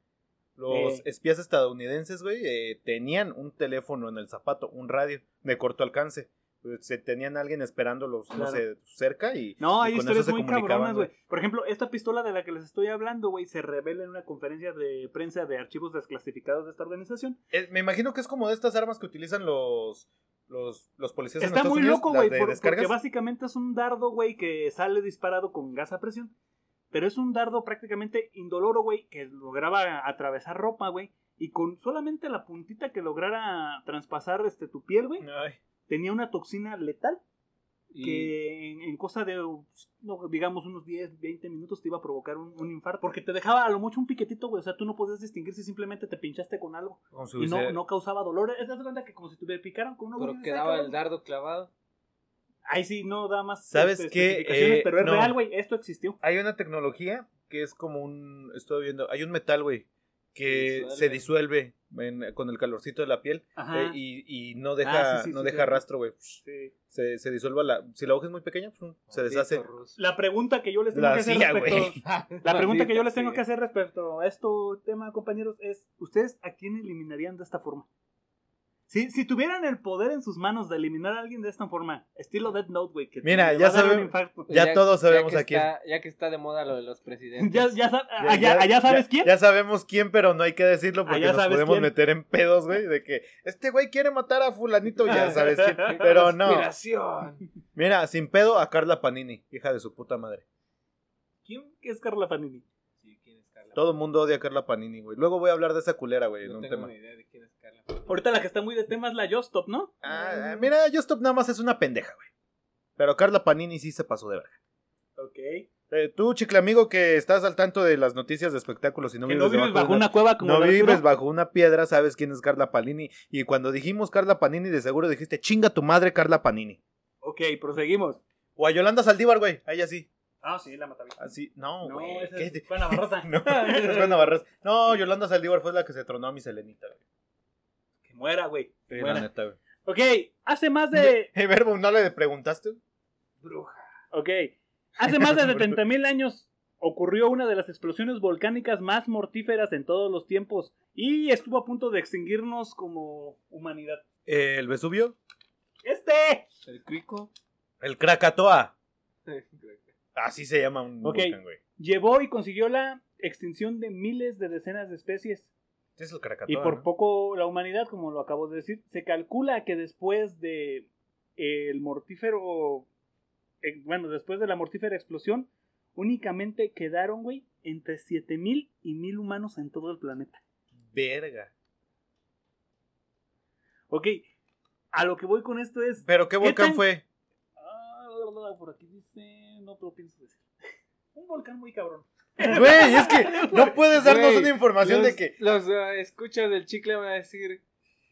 Los Eh. espías estadounidenses, güey, eh, tenían un teléfono en el zapato, un radio de corto alcance. Pues, Se tenían a alguien esperándolos, no sé, cerca y. No, y hay con eso historias muy cabronas, güey. Por ejemplo, esta pistola de la que les estoy hablando, güey, se revela en una conferencia de prensa de archivos desclasificados de esta organización. Eh, me imagino que es como de estas armas que utilizan los. Los, los policías Está muy Unidos, loco, güey, de por- descargas. porque básicamente es un dardo, güey, que sale disparado con gas a presión. Pero es un dardo prácticamente indoloro, güey, que lograba atravesar ropa, güey. Y con solamente la puntita que lograra traspasar este, tu piel, güey, Ay, tenía una toxina letal que en, en cosa de, no, digamos, unos 10, 20 minutos te iba a provocar un, un infarto. Porque te dejaba a lo mucho un piquetito, güey. O sea, tú no podías distinguir si simplemente te pinchaste con algo. con su Y no, no causaba dolor. Es de cuenta que como si te picaran con una pero quedaba el dardo clavado. Ahí sí, no da más ¿Sabes este, qué? Eh, pero es no. real, güey. Esto existió. Hay una tecnología que es como un. Estoy viendo. Hay un metal, güey, que Disuelve. se disuelve en- con el calorcito de la piel eh, y, y no deja, Ah, sí, sí, no sí, deja rastro, güey. Se, se disuelve la. Si la hoja es muy pequeña, pum, se deshace. La pregunta que yo les tengo La que hacer respecto... [LAUGHS] La pregunta que yo les tengo que hacer respecto a este tema, compañeros, es ¿ustedes a quién eliminarían de esta forma? Si, si tuvieran el poder en sus manos de eliminar a alguien de esta forma, estilo Death Note, güey, que Mira, te ya sabemos- infarto. Ya todos sabemos que a quién. está- ya que está de moda lo de los presidentes. Ya, ya, Ya- allá, ya- allá sabes ya- quién. Ya sabemos quién, pero no hay que decirlo porque Allá nos podemos quién. meter en pedos, güey, de que este güey quiere matar a fulanito, ya sabes quién. Pero no. Mira, sin pedo a Carla Panini, hija de su puta madre. ¿Quién es Carla Panini? Sí, ¿quién es Carla? Todo el mundo odia a Carla Panini, güey. Luego voy a hablar de esa culera, güey, en No un tengo tema. ni idea de quién es Carla. Ahorita la que está muy de tema es la Justop, ¿no? Ah, ah, mira, Justop nada más es una pendeja, güey. Pero Carla Panini sí se pasó de verga. Ok. Eh, tú, chicle amigo, que estás al tanto de las noticias de espectáculos y no que vives, no bajo una cueva como no vives bajo una piedra, sabes quién es Carla Panini. Y cuando dijimos Carla Panini, de seguro dijiste, chinga tu madre, Carla Panini. Ok, proseguimos. O a Yolanda Saldívar, güey. A ella sí. Ah, sí, la matavista. Así, no, No, güey. esa ¿qué es te- Juana Barrosa. [LAUGHS] No, [LAUGHS] esa es Juana Barras. No, Yolanda Saldívar fue la que se tronó a mi Selenita, güey. Que muera, güey. Muera. la neta, güey. Ok, hace más de... [LAUGHS] Eh, Verbo, ¿no le preguntaste? Bruja. Ok. Hace más de 70 mil años ocurrió una de las explosiones volcánicas más mortíferas en todos los tiempos y estuvo a punto de extinguirnos como humanidad. Eh, ¿El Vesubio? ¡Este! El crico. El Krakatoa. Así se llama un Ok. volcán, güey. Llevó y consiguió la extinción de miles de decenas de especies. Es el. Y por ¿no? poco la humanidad, como lo acabo de decir, se calcula que después de el mortífero, eh, bueno, después de la mortífera explosión, únicamente quedaron, güey, entre 7000 y 1000 humanos en todo el planeta. Verga. Ok, a lo que voy con esto es... ¿Pero qué ¿Qué volcán tan- fue? Ah, por aquí dice... No, pero pienso decir. [LAUGHS] Un volcán muy cabrón. Güey, es que no puedes darnos Güey, una información los, de que... Los eh, escuchas del chicle van a decir: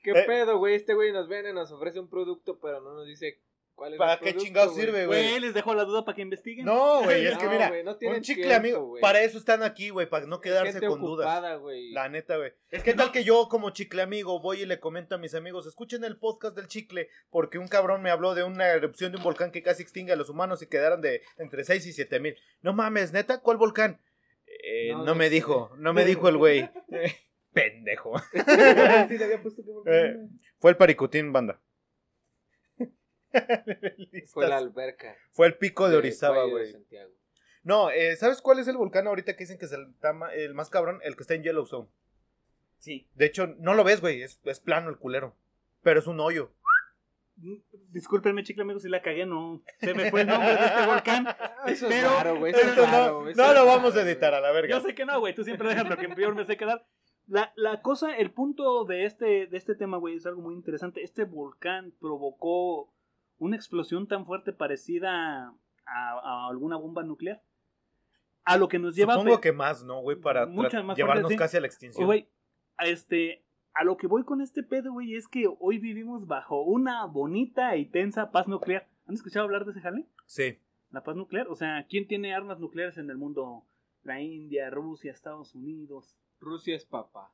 ¿Qué Eh. pedo, güey? Este güey nos vende, nos ofrece un producto, pero no nos dice cuál es ¿Para qué producto, chingados güey. sirve, Güey, güey? les dejo la duda para que investiguen. No, güey, es que mira, güey, no tienen un chicle tiempo, amigo, güey. para eso están aquí, güey, para no quedarse Gente con dudas. ocupada. La neta, güey. ¿Qué tal que yo como chicle amigo voy y le comento a mis amigos, escuchen el podcast del chicle, porque un cabrón me habló de una erupción de un volcán que casi extingue a los humanos y quedaron de entre 6 y 7 mil. No mames, neta, ¿cuál volcán? Eh, no, me sé. dijo, no me dijo el güey. [LAUGHS] Pendejo. [LAUGHS] Sí, le había puesto que volcán. Eh, Fue el Paricutín, banda. Fue la alberca. Fue el pico de Orizaba, güey. Santiago. No, eh, ¿sabes cuál es el volcán ahorita que dicen que es el, tama- el más cabrón? El que está en Yellowstone. Sí. De hecho, no lo ves, güey, es, es plano el culero. Pero es un hoyo. Discúlpenme, chicle amigo, si la cagué, no. Se me fue el nombre de este volcán. [LAUGHS] Es Pero- raro, güey. Eso es Esto raro, no, no lo vamos a editar a la verga. Yo sé que no, güey. Tú siempre dejas lo que peor me sé quedar. La, la cosa, el punto de este, de este tema, güey, es algo muy interesante. Este volcán provocó una explosión tan fuerte parecida a, a alguna bomba nuclear. a lo que nos lleva... Supongo que más, ¿no, güey? Para más llevarnos casi a la extinción. Güey, a este, a lo que voy con este pedo, güey, es que hoy vivimos bajo una bonita y tensa paz nuclear. ¿Han escuchado hablar de ese jale? Sí. La paz nuclear. O sea, ¿quién tiene armas nucleares en el mundo? La India, Rusia, Estados Unidos, Rusia es papá.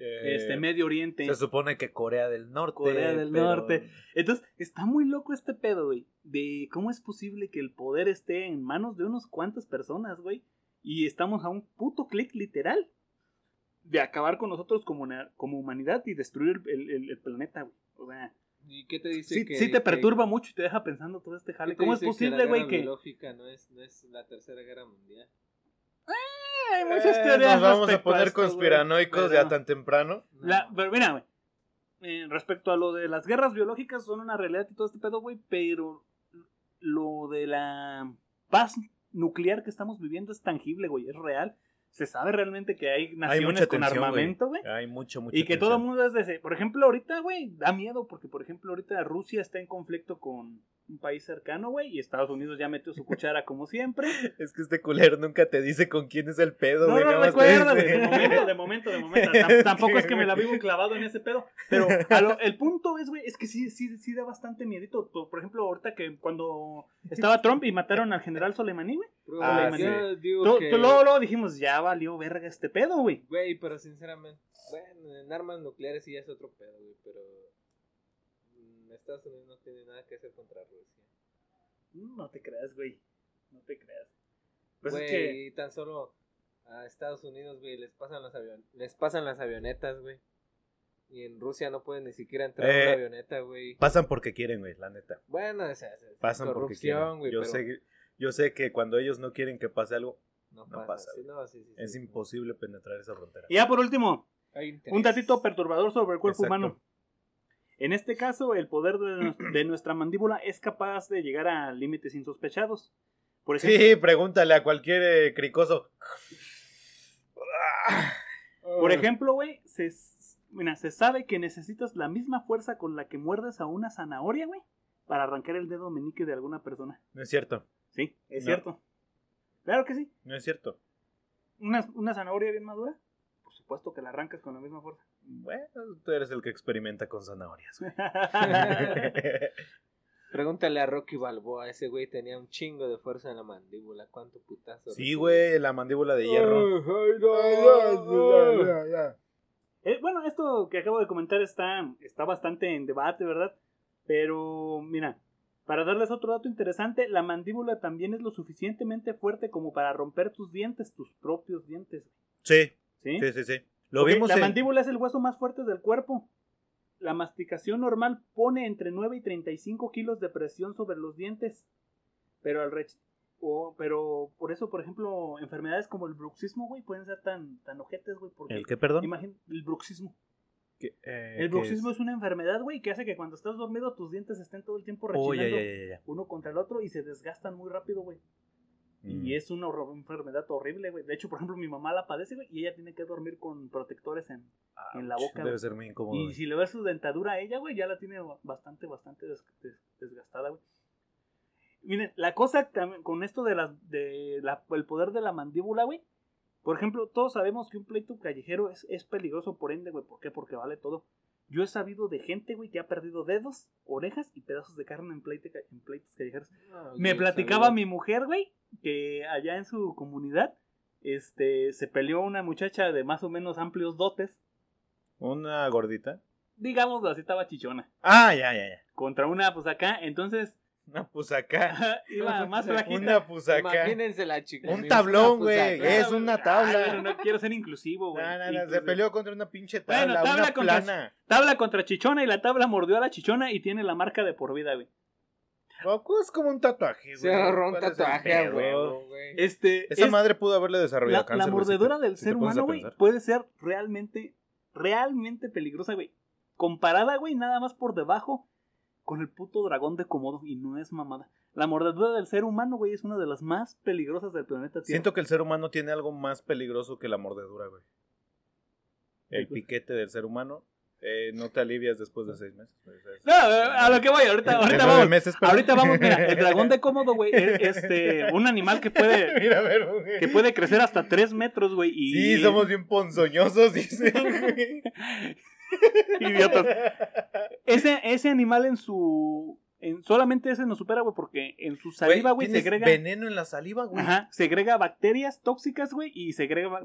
Eh, este Medio Oriente. Se supone que Corea del Norte. Corea del pero- Norte. Entonces, está muy loco este pedo, güey. De cómo es posible que el poder esté en manos de unos cuantas personas, güey. Y estamos a un puto clic literal de acabar con nosotros como, como humanidad y destruir el, el- el planeta, güey. O sea, ¿Y qué te dice sí, que sí te que- perturba mucho y te deja pensando todo este jale. ¿Cómo es posible, la güey, guerra que... biológica no es, no es la tercera guerra mundial? Hay muchas Eh, teorías Nos vamos a poner esto, conspiranoicos pero- ya tan temprano. La- pero mira, eh, respecto a lo de las guerras biológicas, son una realidad y todo este pedo, güey. Pero lo de la paz nuclear que estamos viviendo es tangible, güey. Es real. Se sabe realmente que hay naciones con tensión, armamento, güey. Hay mucho, mucho. Y que todo el mundo es de ese. Por ejemplo, ahorita, güey, da miedo porque, por ejemplo, ahorita Rusia está en conflicto con un país cercano, güey, y Estados Unidos ya metió su cuchara como siempre. [LAUGHS] Es que este culero nunca te dice con quién es el pedo, No, güey. no te recuerda, de momento, de momento, de momento. Tam- [LAUGHS] tampoco es que me la vivo [LAUGHS] clavado en ese pedo. Pero a lo- el punto es, güey, es que sí, sí, sí da bastante miedito. Por, por ejemplo, ahorita que cuando estaba Trump y mataron al general Soleimani, güey. Ah, tú Luego, luego dijimos, ya valió verga este pedo, güey. Güey, pero sinceramente, bueno, en armas nucleares sí ya es otro pedo, güey, pero mm, Estados Unidos no tiene nada que hacer contra Rusia. No te creas, güey. No te creas. Pues Güey, es que... y tan solo a Estados Unidos, güey, les pasan las avion les pasan las avionetas, güey. Y en Rusia no pueden ni siquiera entrar Eh, una avioneta, güey. Pasan porque quieren, güey, la neta. Bueno, o sea, es Pasan porque quieren. güey, Yo pero sé, que- yo sé que cuando ellos no quieren que pase algo, no, no pasa. pasa, sí, no, sí, sí, sí, es sí. imposible penetrar esa frontera. Y ya por último, Hay un datito perturbador sobre el cuerpo Exacto. humano. En este caso, el poder de, nues- de nuestra mandíbula es capaz de llegar a límites insospechados. Por ejemplo, Sí, pregúntale a cualquier eh, cricoso. Por ejemplo, güey, se, mira, se sabe que necesitas la misma fuerza con la que muerdes a una zanahoria, güey, para arrancar el dedo meñique de alguna persona. No es cierto, Sí, es No. cierto. Claro que sí. no es cierto. Una, una zanahoria bien madura, por supuesto que la arrancas con la misma fuerza. Bueno, tú eres el que experimenta con zanahorias. güey. [LAUGHS] Pregúntale a Rocky Balboa, ese güey tenía un chingo de fuerza en la mandíbula. ¿Cuánto putazo? sí, güey, la mandíbula de hierro. Eh, bueno, esto que acabo de comentar está, está bastante en debate, ¿verdad? Pero, mira, para darles otro dato interesante, la mandíbula también es lo suficientemente fuerte como para romper tus dientes, tus propios dientes. Sí, ¿Sí? sí, sí, sí. Lo Ok, vimos la en... mandíbula es el hueso más fuerte del cuerpo. La masticación normal pone entre 9 y 35 kilos de presión sobre los dientes. Pero al rech- o- pero por eso, por ejemplo, enfermedades como el bruxismo, güey, pueden ser tan, tan ojetes, güey. Porque, ¿El qué, perdón? imagín- el bruxismo. ¿Qué, eh, El bruxismo es? una enfermedad, güey, que hace que cuando estás dormido tus dientes estén todo el tiempo rechinando ya, ya, ya, ya. uno contra el otro y se desgastan muy rápido, güey. Mm. Y es una enfermedad horrible, güey. De hecho, por ejemplo, mi mamá la padece, güey, y ella tiene que dormir con protectores en, en la boca, Debe ser muy incómodo. Y si le ves su dentadura a ella, güey, ya la tiene bastante, bastante des- des- desgastada, güey. Miren, la cosa con esto de la, de la, el poder de la mandíbula, güey. Por ejemplo, todos sabemos que un pleito callejero es, es peligroso por ende, güey. ¿Por qué? Porque vale todo. Yo he sabido de gente, güey, que ha perdido dedos, orejas y pedazos de carne en, pleite en pleitos callejeros. No, Me platicaba mi mujer, güey, que allá en su comunidad, este, se peleó una muchacha de más o menos amplios dotes. ¿Una gordita? Digámoslo así, estaba chichona. Ah, ya, ya, ya. contra una, pues acá, entonces Una pusaca. iba más. Una pusaca. Imagínense la chica. Un tablón, güey. Es una Ay, tabla. no quiero ser inclusivo, güey. No, no, no, se peleó contra una pinche Bueno, tabla, tabla una contra- plana. Tabla contra chichona y la tabla mordió a la chichona y tiene la marca de por vida, güey. Goku es como un tatuaje, güey. Se agarró un ¿Cuál es el tatuaje, güey. Este, Esa es- madre pudo haberle desarrollado la, cáncer. la mordedura del si ser humano, güey, puede ser realmente, realmente peligrosa, güey. Comparada, güey, nada más por debajo con el puto dragón de Komodo y no es mamada. La mordedura del ser humano, güey, es una de las más peligrosas del planeta Tierra. Siento que el ser humano tiene algo más peligroso que la mordedura, güey. El pues. piquete del ser humano eh, no te alivias después de seis meses. Pues, es- No, a lo que voy, ahorita, vamos. meses, pero- Ahorita vamos, mira, el [LAUGHS] dragón de cómodo, güey, es este, un animal que puede, [LAUGHS] Mira, ver, que puede crecer hasta 3 metros, güey. Y... Sí, somos bien ponzoñosos, dice. [LAUGHS] [LAUGHS] Idiotas. Ese, ese animal en su. En, solamente ese nos supera, güey, porque en su saliva, güey, segrega. veneno en la saliva, güey. Ajá, segrega bacterias tóxicas, güey, y segrega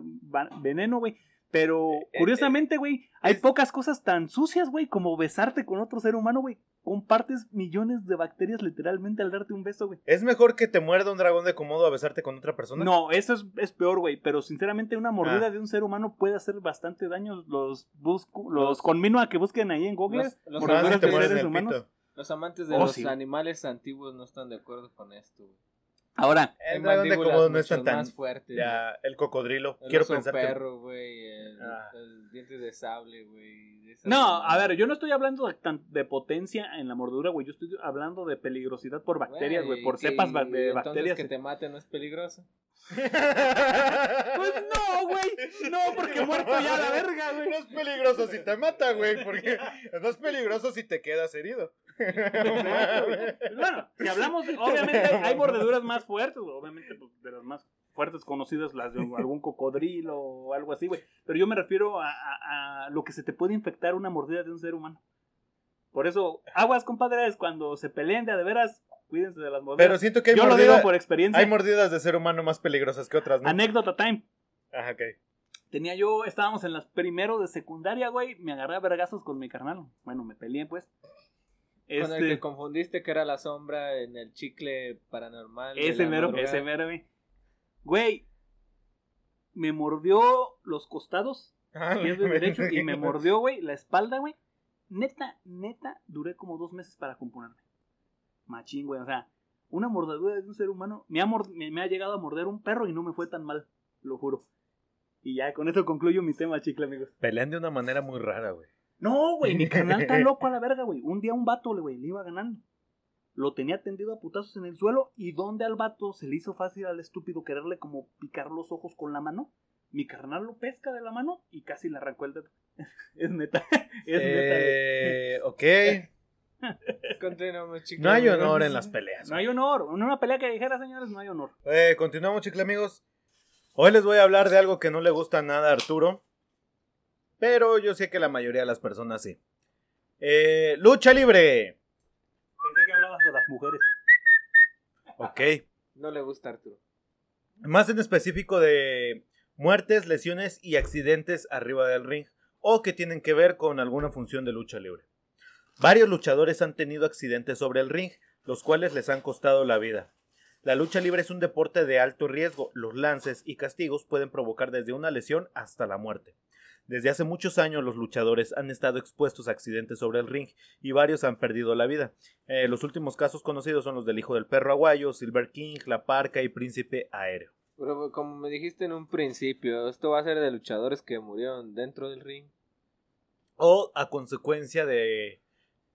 veneno, güey. Pero, curiosamente, güey, hay es- pocas cosas tan sucias, güey, como besarte con otro ser humano, güey. Compartes millones de bacterias literalmente al darte un beso, güey. ¿Es mejor que te muerda un dragón de Komodo a besarte con otra persona? No, eso es, es peor, güey. Pero sinceramente, una mordida Ah. de un ser humano puede hacer bastante daño. Los busco, los, Los- conmino a que busquen ahí en Google. Los- de seres humanos. pito. Los amantes de Oh, los sí. animales antiguos no están de acuerdo con esto. güey. Ahora, El Hay dragón de mandíbulas Komodo no es tan tan. Ya, el cocodrilo. El Quiero oso pensar que. perro, güey. El, Ah. el dientes de sable, güey. de esas no, a ver, yo no estoy hablando de, tan- de potencia en la mordedura, güey. Yo estoy hablando de peligrosidad por bacterias, güey. Por cepas de entonces bacterias. que te maten no es peligroso. Pues no, güey. No, porque [LAUGHS] muerto ya la verga, güey. No es peligroso si te mata, güey, porque es más peligroso si te quedas herido. [LAUGHS] Bueno, si hablamos, [LAUGHS] obviamente hay, mordeduras más fuertes. Obviamente, pues, de las más fuertes conocidas, las de algún cocodrilo o algo así, güey. Pero yo me refiero a, a- a lo que se te puede infectar una mordida de un ser humano. Por eso, aguas, compadres, cuando se peleen de de veras, cuídense de las mordidas. Pero siento que hay, yo lo mordida- digo por experiencia. hay mordidas de ser humano más peligrosas que otras, ¿no? Anécdota time. Ajá, ok. Tenía yo, estábamos en las primero de secundaria, güey. Me agarré a vergazos con mi carnal. Bueno, me peleé, pues. Con el Este, que confundiste que era la sombra en el chicle paranormal. ese mero, madrugada. ese mero, güey. Güey, me mordió los costados, izquierdo y derecho, y me mordió, güey, la espalda, güey. Neta, neta, duré como dos meses para componerme. Machín, güey. O sea, una mordedura de un ser humano me ha, me, me ha llegado a morder un perro y no me fue tan mal, lo juro. Y ya, con eso concluyo mi tema, chicle, amigos. Pelean de una manera muy rara, güey. No, güey, mi canal está [LAUGHS] loco a la verga, güey. Un día un vato, güey, le iba ganando. Lo tenía tendido a putazos en el suelo y donde al vato se le hizo fácil al estúpido quererle como picar los ojos con la mano. Mi carnal lo pesca de la mano y casi le arrancó el dedo. [LAUGHS] es neta, [LAUGHS] es neta. Eh, ok. Continuamos, chicos. No hay honor en las peleas. No hay honor. En una pelea que dijera, señores, no hay honor. Eh, continuamos, chicle amigos. Hoy les voy a hablar de algo que no le gusta nada a Arturo. Pero yo sé que la mayoría de las personas sí. Eh, lucha libre. Pensé que hablabas de las mujeres. Ok. No le gusta a Arturo. Más en específico de muertes, lesiones y accidentes arriba del ring. O que tienen que ver con alguna función de lucha libre. Varios luchadores han tenido accidentes sobre el ring, los cuales les han costado la vida. La lucha libre es un deporte de alto riesgo. Los lances y castigos pueden provocar desde una lesión hasta la muerte. Desde hace muchos años los luchadores han estado expuestos a accidentes sobre el ring y varios han perdido la vida. Eh, los últimos casos conocidos son los del hijo del perro aguayo, Silver King, La Parca y Príncipe Aéreo. Pero como me dijiste en un principio, esto va a ser de luchadores que murieron dentro del ring. O a consecuencia de,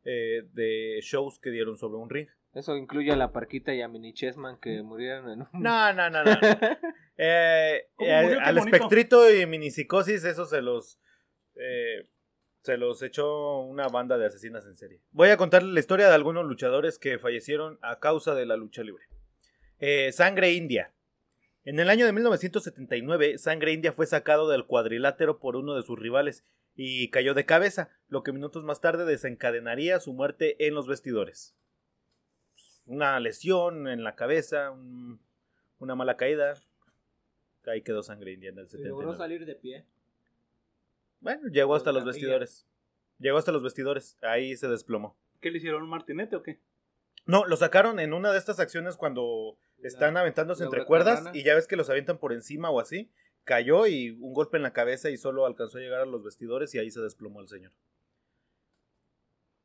eh, de shows que dieron sobre un ring. Eso incluye a la Parquita y a Mini Chessman que murieron en un... No, no, no, no. [LAUGHS] Eh, ¿Cómo eh, al espectrito y minipsicosis, eso se los. eh, se los echó una banda de asesinas en serie. Voy a contarles la historia de algunos luchadores que fallecieron a causa de la lucha libre. Eh, Sangre India. En el año de 1979, Sangre India fue sacado del cuadrilátero por uno de sus rivales y cayó de cabeza, lo que minutos más tarde desencadenaría su muerte en los vestidores. Una lesión en la cabeza, un- una mala caída. Ahí quedó Sangre India en el Y logró 79. salir de pie. Bueno, llegó hasta los vestidores. Llegó hasta los vestidores. Ahí se desplomó. ¿Qué le hicieron? ¿Un martinete o qué? No, lo sacaron en una de estas acciones cuando están aventándose la entre cuerdas y ya ves que los avientan por encima o así. Cayó y un golpe en la cabeza y solo alcanzó a llegar a los vestidores y ahí se desplomó el señor.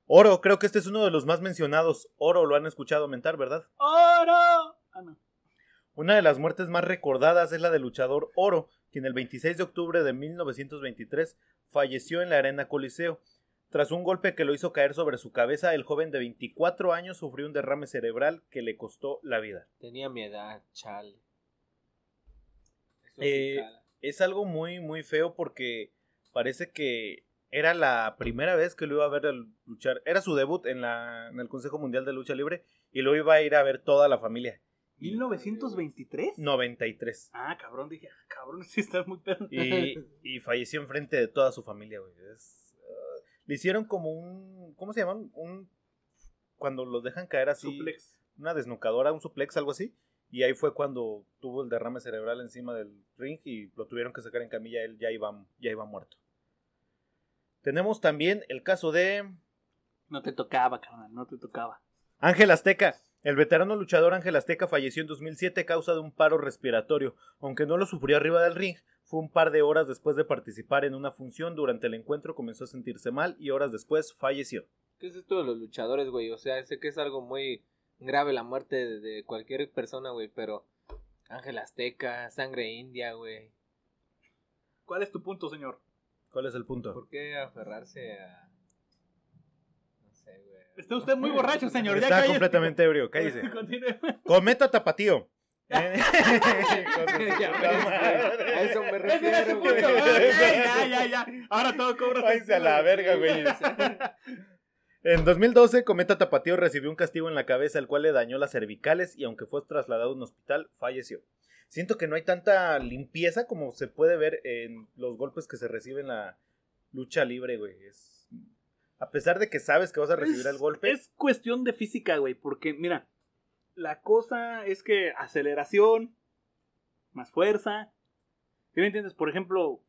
Oro, creo que este es uno de los más mencionados. Oro lo han escuchado mentar, ¿verdad? ¡Oro! Ah, no. Una de las muertes más recordadas es la del luchador Oro, quien el 26 de octubre de 1923 falleció en la Arena Coliseo. Tras un golpe que lo hizo caer sobre su cabeza, el joven de 24 años sufrió un derrame cerebral que le costó la vida. Tenía mi edad, chale. Eh. Es algo muy, muy feo porque parece que era la primera vez que lo iba a ver al luchar. Era su debut en, la, en el Consejo Mundial de Lucha Libre y lo iba a ir a ver toda la familia. ¿1923? 93. Ah, cabrón, dije, ah, cabrón, [LAUGHS] sí está muy perro. Y, y falleció enfrente de toda su familia, güey. Es, ah, le hicieron como un. ¿Cómo se llaman? Un. Cuando los dejan caer así. Suplex. Una desnucadora, un suplex, algo así. Y ahí fue cuando tuvo el derrame cerebral encima del ring y lo tuvieron que sacar en camilla. Él ya iba, ya iba muerto. Tenemos también el caso de No te tocaba, carnal, no te tocaba. Ángel Azteca. El veterano luchador Ángel Azteca falleció en 2007 a causa de un paro respiratorio. Aunque no lo sufrió arriba del ring, fue un par de horas después de participar en una función. Durante el encuentro comenzó a sentirse mal y horas después falleció. ¿Qué es esto de los luchadores, güey? O sea, sé que es algo muy grave la muerte de, de cualquier persona, güey, pero Ángel Azteca, sangre india, güey. ¿Cuál es tu punto, señor? ¿Cuál es el punto? ¿Por qué aferrarse a... Está usted muy borracho, señor. Está completamente ebrio, [LAUGHS] cállese. Cometa Tapatío. [LAUGHS] Eh, [LAUGHS] a eso me refiero, güey. ya, ya, ya. Ahora todo cobra Váyanse a la verga, güey. En 2012, Cometa Tapatío recibió un castigo en la cabeza, el cual le dañó las cervicales y aunque fue trasladado a un hospital, falleció. Siento que no hay tanta limpieza como se puede ver en los golpes que se reciben en la lucha libre, güey. Es... A pesar de que sabes que vas a recibir Es- el golpe, Es cuestión de física, güey, porque mira, la cosa es que aceleración, más fuerza. ¿Sí me entiendes? Por ejemplo,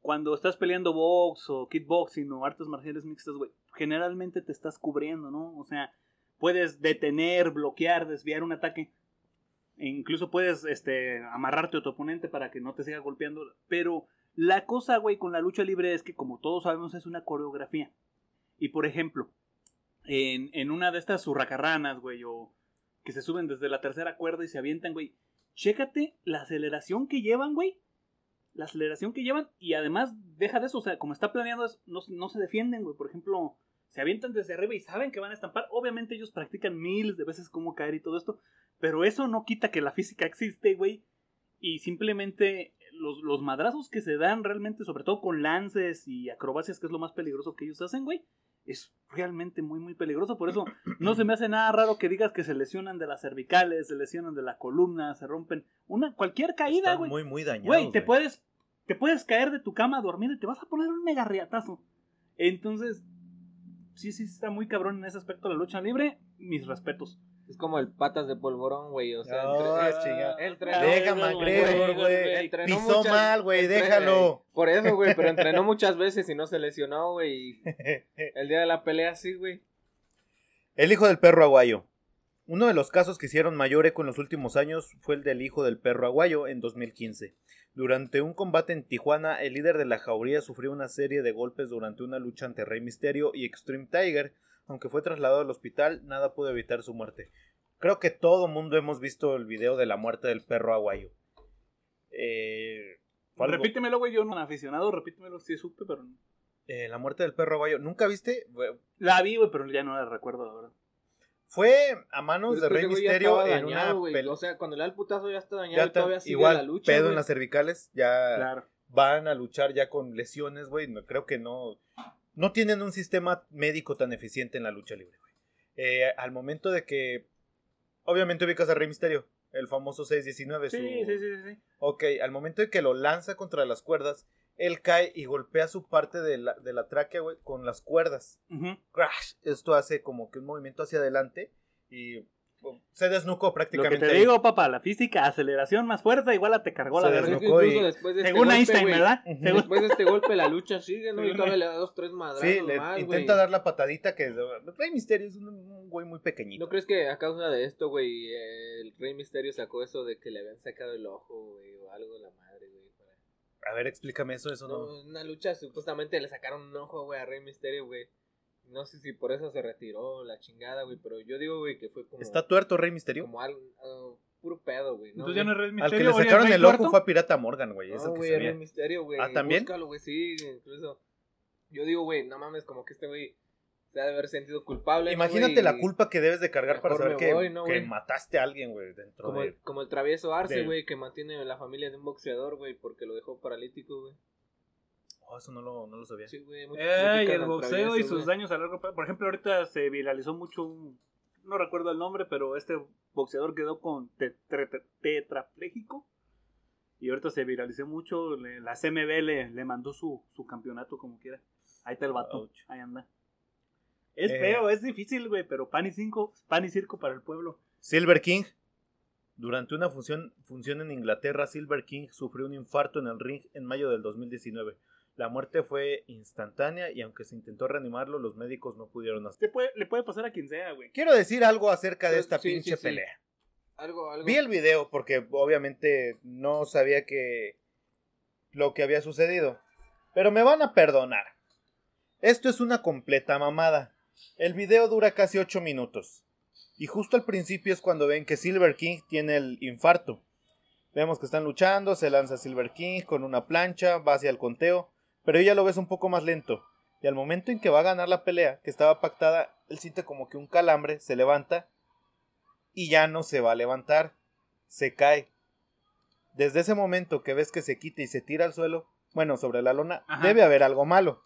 cuando estás peleando box o kickboxing o artes marciales mixtas, güey, generalmente te estás cubriendo, ¿no? O sea, puedes detener, bloquear, desviar un ataque. E incluso puedes este, amarrarte a tu oponente para que no te siga golpeando. Pero la cosa, güey, con la lucha libre es que, como todos sabemos, es una coreografía. Y por ejemplo, en, en una de estas zurracarranas, güey, o que se suben desde la tercera cuerda y se avientan, güey. Chécate la aceleración que llevan, güey. La aceleración que llevan y además deja de eso, o sea, como está planeado, no, no se defienden, güey. Por ejemplo, se avientan desde arriba y saben que van a estampar. Obviamente ellos practican miles de veces cómo caer y todo esto, pero eso no quita que la física existe, güey. Y simplemente los, los madrazos que se dan realmente, sobre todo con lances y acrobacias, que es lo más peligroso que ellos hacen, güey, es realmente muy, muy peligroso. Por eso [CLEARS THROAT] no se me hace nada raro que digas que se lesionan de las cervicales, se lesionan de la columna, se rompen. Una, cualquier caída, güey. muy, muy dañados. Güey, te puedes, te puedes caer de tu cama a dormir y te vas a poner un mega riatazo. Entonces, sí, sí, está muy cabrón en ese aspecto la lucha libre. Mis respetos. Es como el patas de polvorón, güey. O sea, No, entre- entrenó- Deja güey, McGregor, güey. Pisó muchas- mal, güey, déjalo. Por eso, güey, pero [LAUGHS] entrenó muchas veces y no se lesionó, güey. El día de la pelea sí, güey. El hijo del perro aguayo. Uno de los casos que hicieron mayor eco en los últimos años fue el del hijo del perro aguayo en 2015. Durante un combate en Tijuana, el líder de la jauría sufrió una serie de golpes durante una lucha ante Rey Misterio y Extreme Tiger. Aunque fue trasladado al hospital, nada pudo evitar su muerte. Creo que todo mundo hemos visto el video de la muerte del perro aguayo. Eh, Repítemelo, güey. Yo no soy aficionado, repítemelo si supe, pero. no. eh, la muerte del perro aguayo. ¿Nunca viste? La vi, güey, pero ya no la recuerdo, la verdad. Fue a manos de que Rey Misterio en una dañado, güey. pelea. O sea, cuando le da el putazo ya está dañado Ya y todavía sigue igual, la lucha, pedo en las cervicales, ya Claro. van a luchar ya con lesiones, güey. No, creo que no, no tienen un sistema médico tan eficiente en la lucha libre, güey. Eh, al momento de que, obviamente ubicas a Rey Misterio, el famoso 619. Sí, su- sí, sí, sí. Ok, al momento de que lo lanza contra las cuerdas, él cae y golpea su parte de la, de la tráquea, güey, con las cuerdas. Crash. Esto hace como que un movimiento hacia adelante y se desnucó Lo que prácticamente. te ahí. digo, papá, la física, aceleración más fuerte, igual la te cargó la Se verga. Desnucó incluso y- después de este Según golpe, Einstein, ¿verdad? Ujú. Según- Después de este golpe la lucha sigue, ¿no? Y Según- todavía le da dos, tres madrazos Sí, le más, intenta güey. dar la patadita que Rey Misterio es un, un güey muy pequeñito. ¿No crees que a causa de esto, güey, el Rey Misterio sacó eso de que le habían sacado el ojo, güey, o algo la madre, güey? para- A ver, explícame eso, eso no. No, una lucha supuestamente le sacaron un ojo, güey, a Rey Misterio, güey. No sé si por eso se retiró la chingada, güey, pero yo digo, güey, que fue como... ¿Está tuerto Rey Misterio? Como algo, ah, puro pedo, güey. ¿no, Entonces ya no es Rey Al que Misterio, le es sacaron el ojo fue a Pirata Morgan, güey. No, que güey, se Rey veía. Misterio, güey. Ah, ¿también? Búscalo, güey, sí, incluso. Yo digo, güey, no mames, como que este güey se ha de haber sentido culpable. ¿no, Imagínate güey? la culpa que debes de cargar para saber que, voy, ¿no, que mataste a alguien, güey, dentro Como de... el, como el travieso Arce, güey, que mantiene la familia de un boxeador, güey, porque lo dejó paralítico, güey. Oh, eso no lo, no lo sabía. Sí, güey, Eh, y el boxeo y sus güey. daños a largo plazo. Por ejemplo, ahorita se viralizó mucho un. No recuerdo el nombre, pero este boxeador quedó con te- tre- tre- tetrapléjico. Y ahorita se viralizó mucho. le- la CMB le, le mandó su, su campeonato como quiera. Ahí está el vato. Ouch. Ahí anda. Es Eh. feo, es difícil, güey, pero pan y, cinco, pan y circo para el pueblo. Silver King. Durante una función, función en Inglaterra, Silver King sufrió un infarto en el ring en mayo del 2019. La muerte fue instantánea y aunque se intentó reanimarlo, los médicos no pudieron hacer. Le puede, le puede pasar a quien sea, güey. Quiero decir algo acerca de Pues, esta sí, pinche sí, sí. pelea. Algo, algo. Vi el video porque obviamente no sabía que lo que había sucedido. Pero me van a perdonar. Esto es una completa mamada. El video dura casi 8 minutos. Y justo al principio es cuando ven que Silver King tiene el infarto. Vemos que están luchando, se lanza Silver King con una plancha, va hacia el conteo, pero ella lo ves un poco más lento. Y al momento en que va a ganar la pelea, que estaba pactada, él siente como que un calambre, se levanta y ya no se va a levantar, se cae. Desde ese momento que ves que se quita y se tira al suelo, bueno, sobre la lona, Ajá. debe haber algo malo.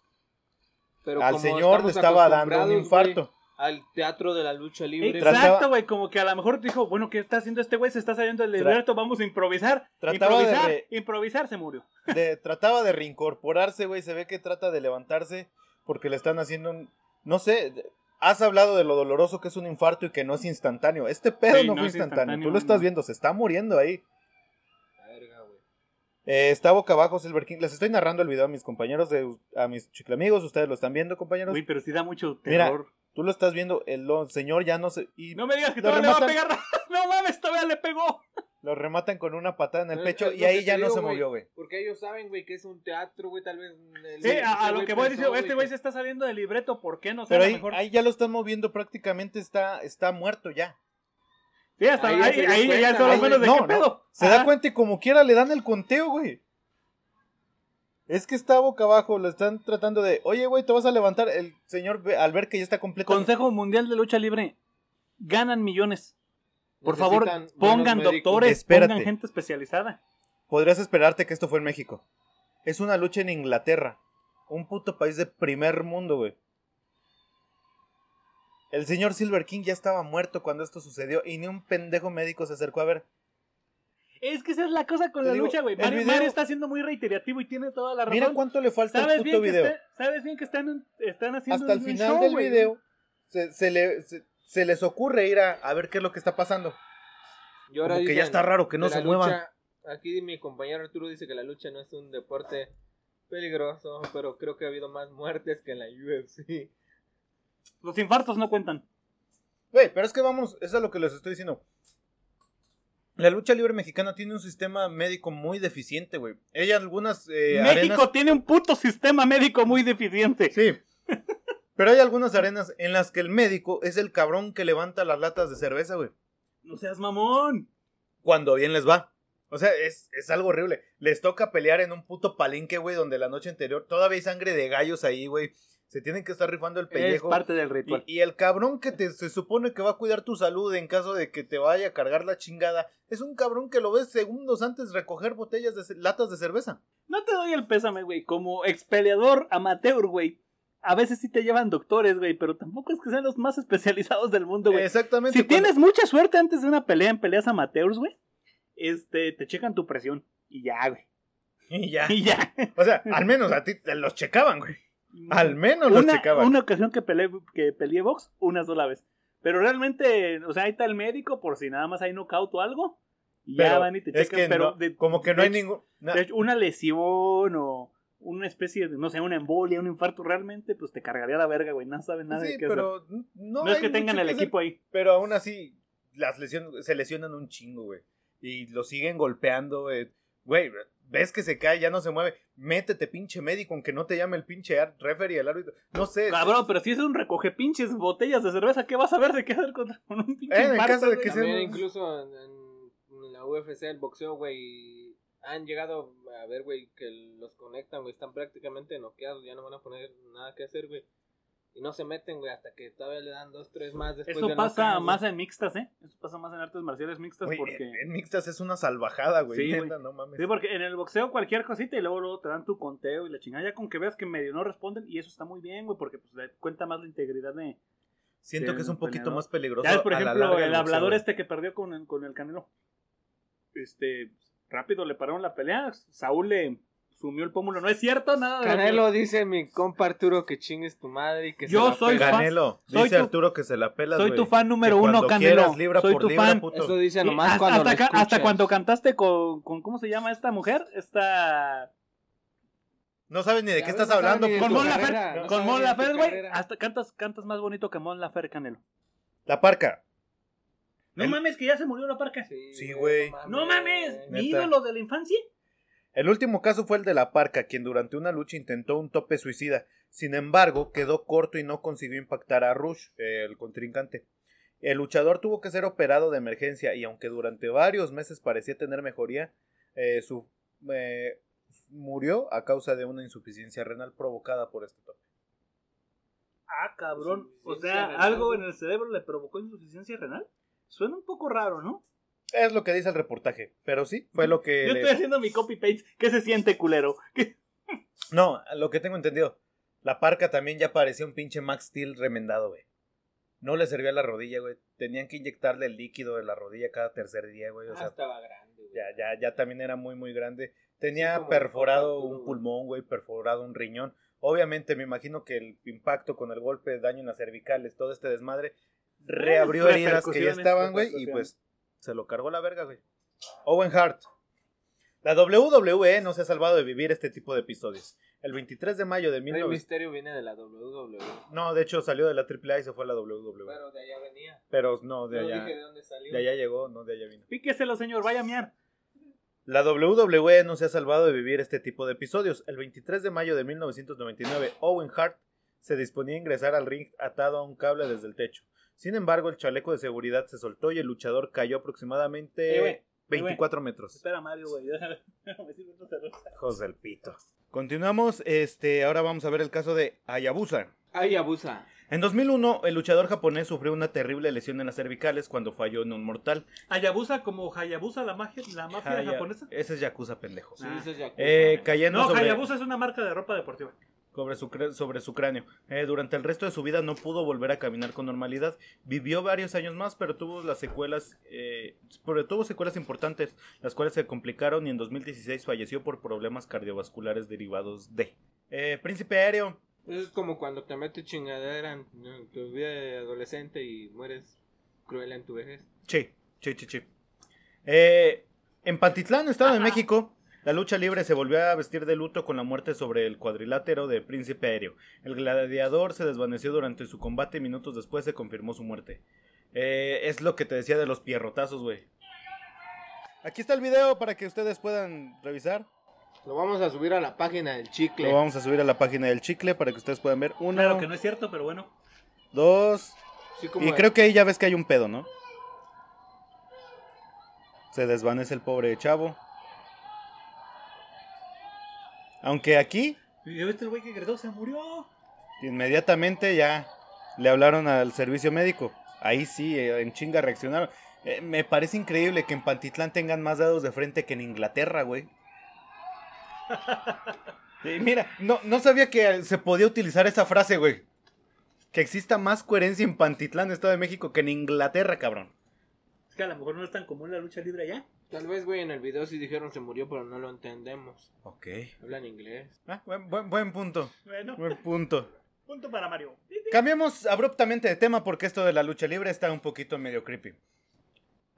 Pero al señor le estaba dando un infarto. güey, Al teatro de la lucha libre. Exacto, güey, como que a lo mejor dijo, bueno, ¿qué está haciendo este güey? Se está saliendo del libreto, vamos a improvisar. Trataba de improvisar, re- improvisar, se murió. [LAUGHS] De- trataba de reincorporarse, güey. Se ve que trata de levantarse porque le están haciendo un. No sé. de- Has hablado de lo doloroso que es un infarto y que no es instantáneo. Este pedo Sí, no, no fue instantáneo. instantáneo, Tú lo estás viendo, se está muriendo ahí. Verga, güey. Eh, está boca abajo Silver King. Les estoy narrando el video a mis compañeros, de, a mis chicle amigos. Ustedes lo están viendo, compañeros. Uy, pero sí da mucho Mira, terror. Tú lo estás viendo. El señor ya no se. Y no me digas que todavía le va a rematan- pegar. [LAUGHS] no mames, todavía le pegó. lo rematan con una patada en el pecho es y ahí ya no se movió, güey. Porque ellos saben, güey, que es un teatro, güey, tal vez. el- Sí, a, a lo que voy diciendo, este güey se está saliendo del libreto, ¿por qué no? Pero ahí, mejor... ahí ya lo están moviendo prácticamente. Está, está muerto ya. Sí, hasta ahí ahí, ya ahí, ya son los menos de no, qué no. pedo. Se Ajá. da cuenta y como quiera le dan el conteo, güey. Es que está boca abajo, lo están tratando de, oye, güey, te vas a levantar. El señor, al ver que ya está completo. Consejo Mundial de Lucha Libre. Ganan millones. Por favor, pongan doctores, Espérate. pongan gente especializada. Podrías esperarte que esto fue en México. Es una lucha en Inglaterra. Un puto país de primer mundo, güey. El señor Silver King ya estaba muerto cuando esto sucedió y ni un pendejo médico se acercó a ver. Es que esa es la cosa con Te la digo, lucha, güey. Mario, video- Mario está siendo muy reiterativo y tiene toda la razón. Mira cuánto le falta al ¿Sabes puto bien, que video. está- ¿Sabes bien que están, están haciendo Hasta el un final show, del güey? video se, se le- se- se les ocurre ir a, a ver qué es lo que está pasando. Y ahora Como que ya está raro que no se muevan. lucha- Aquí mi compañero Arturo dice que la lucha no es un deporte peligroso, pero creo que ha habido más muertes que en la UFC. Los infartos no cuentan. Güey, pero es que vamos, eso es lo que les estoy diciendo. La lucha libre mexicana tiene un sistema médico muy deficiente, güey. Ella algunas eh, México arenas... tiene un puto sistema médico muy deficiente. Sí. Pero hay algunas arenas en las que el médico es el cabrón que levanta las latas de cerveza, güey. No seas mamón. Cuando bien les va. O sea, es, es algo horrible. Les toca pelear en un puto palinque, güey, donde la noche anterior todavía hay sangre de gallos ahí, güey. Se tienen que estar rifando el Es pellejo. parte del ritual. Y, y el cabrón que te, se supone que va a cuidar tu salud en caso de que te vaya a cargar la chingada, es un cabrón que lo ves segundos antes recoger botellas de latas de cerveza. No te doy el pésame, güey. Como expeleador amateur, güey. A veces sí te llevan doctores, güey, pero tampoco es que sean los más especializados del mundo, güey. Exactamente. Si cuando- tienes mucha suerte antes de una pelea en peleas amateurs, güey, este, te checan tu presión. Y ya, güey. Y ya. [LAUGHS] Y ya. O sea, al menos a ti te los checaban, güey. Al menos los una, checaban. una ocasión que peleé, que peleé box, una sola vez. Pero realmente, o sea, ahí está el médico por si nada más hay knockout o algo. Y ya van y te es checan, que pero no- de- como que no hay ningún... hecho, una lesión o una especie de, no sé, una embolia, un infarto, realmente, pues te cargaría la verga, güey. No sabes nada sí, de qué pero no, hacer. No es que tengan el hacer. equipo ahí. Pero aún así, las lesiones se lesionan un chingo, güey. Y lo siguen golpeando, güey. Güey, ves que se cae, ya no se mueve. Métete, pinche médico, aunque no te llame el pinche referee, el árbitro. No sé. Cabrón, pero si es un recoge pinches botellas de cerveza, ¿qué vas a ver de qué hacer con, con [LAUGHS] un pinche Eh, en caso de que sea- También incluso en, en- en la UFC, el boxeo, güey, han llegado a ver, güey, que los conectan, güey, están prácticamente noqueados, ya no van a poner nada que hacer, güey. Y no se meten, güey, hasta que todavía le dan dos, tres más después Eso de pasa más en mixtas, ¿eh? Eso pasa más en artes marciales mixtas Güey, porque... en, en mixtas es una salvajada, güey. Sí, neta, no mames. Sí, porque en el boxeo cualquier cosita y luego, luego te dan tu conteo y la chingada. Ya con que veas que medio no responden y eso está muy bien, güey, porque pues le cuenta más la integridad de... Siento que es un poquito peleador. más peligroso. Ya ves, por a la ejemplo, larga el hablador este que perdió con, el- con el Canelo. Este, rápido le pararon la pelea. Saúl le sumió el pómulo. No es cierto, nada de lo que- Canelo dice mi compa Arturo que chingues tu madre y que se Yo la soy pela. fan. Canelo, Soy dice tu- Arturo que se la pelas, Soy tu fan número Que uno, Canelo. quieras, libra Soy por tu libra, fan. puto. Eso dice Sí, nomás hasta, cuando hasta lo cuando cantaste con, con- ¿Cómo se llama esta mujer? Esta... No sabes ni de Ya qué ves, estás no hablando. Con Mon carrera, Lafer, no con Mon ni de tu Lafer, güey. Hasta cantas, cantas más bonito que Mon Lafer, Canelo. La parca. No El- mames, que ya se murió la parca. Sí, güey. No mames, mi Neta. ídolo de la infancia. El último caso fue el de la parca, quien durante una lucha intentó un tope suicida. Sin embargo, quedó corto y no consiguió impactar a Rush, el contrincante. El luchador tuvo que ser operado de emergencia y aunque durante varios meses parecía tener mejoría, eh, su, eh, murió a causa de una insuficiencia renal provocada por este tope. Ah, cabrón. O sea, renal, algo en el cerebro le provocó insuficiencia renal. Suena un poco raro, ¿no? Es lo que dice el reportaje, pero sí, fue lo que... Yo le- estoy haciendo mi copy paste. ¿Qué se siente, culero? ¿Qué? No, lo que tengo entendido. La parca también ya parecía un pinche Max Steel remendado, güey. No le servía la rodilla, güey. Tenían que inyectarle el líquido de la rodilla cada tercer día, güey. O Ah, sea, estaba grande, güey. ya, ya, ya también era muy, muy grande. Tenía Sí, perforado un pulmón, güey, perforado un riñón. Obviamente, me imagino que el impacto con el golpe, daño en las cervicales, todo este desmadre, reabrió heridas que ya estaban, güey, y pues se lo cargó la verga, güey. Owen Hart. La WWE no se ha salvado de vivir este tipo de episodios. El 23 de mayo de Rey 1900... Misterio viene de la WWE. No, de hecho salió de la AAA y se fue a la WWE. Pero de allá venía. Pero no, de No allá. dije de dónde salió. De allá llegó, no de allá vino. Píqueselo, señor. Vaya a miar. La WWE no se ha salvado de vivir este tipo de episodios. El 23 de mayo de 1999, Owen Hart se disponía a ingresar al ring atado a un cable desde el techo. Sin embargo, el chaleco de seguridad se soltó y el luchador cayó aproximadamente Eh, güey, eh, 24 metros. Espera, Mario, güey. [LAUGHS] Hijos del pito. Continuamos, este, ahora vamos a ver el caso de Hayabusa. Ay, abusa. En 2001, el luchador japonés sufrió una terrible lesión en las cervicales cuando falló en un mortal. Hayabusa como Hayabusa, la, magia, la mafia Haya- japonesa. Ese es Yakuza, pendejo. Sí, Ah. dices Yakuza, Eh, cayendo No, sobre, Hayabusa es una marca de ropa deportiva. Sobre su, sobre su cráneo. Eh, durante el resto de su vida no pudo volver a caminar con normalidad. Vivió varios años más, pero tuvo las secuelas, eh, pero tuvo secuelas importantes, las cuales se complicaron y en 2016 falleció por problemas cardiovasculares derivados de. Eh, Príncipe Aéreo. Es como cuando te metes chingadera en tu vida de adolescente y mueres cruel en tu vejez. Sí, sí, sí, sí. Eh, en Pantitlán, Estado de Ajá. México, la lucha libre se volvió a vestir de luto con la muerte sobre el cuadrilátero de Príncipe Aéreo. El gladiador se desvaneció durante su combate y minutos después se confirmó su muerte. Eh, es lo que te decía de los pierrotazos, güey. Aquí está el video para que ustedes puedan revisar. Lo vamos a subir a la página del chicle. Lo vamos a subir a la página del chicle para que ustedes puedan ver. Uno, Claro que no es cierto, pero bueno. dos, Sí, como Y creo que ahí ya ves que hay un pedo, ¿no? Se desvanece el pobre chavo. Aunque aquí, ¿Ya viste el güey que gritó? Se murió. inmediatamente ya le hablaron al servicio médico. Ahí sí, eh, en chinga reaccionaron. Eh, me parece increíble que en Pantitlán tengan más dados de frente que en Inglaterra, güey. [LAUGHS] Mira, no, no sabía que se podía utilizar esa frase, güey. Que exista más coherencia en Pantitlán, Estado de México, que en Inglaterra, cabrón. Que a lo mejor no es tan común la lucha libre allá. Tal vez, güey, en el video sí dijeron se murió, pero no lo entendemos. Ok. Hablan inglés. Ah, buen, buen, buen punto. Bueno, Buen punto. [LAUGHS] punto para Mario. Cambiamos abruptamente de tema porque esto de la lucha libre está un poquito medio creepy.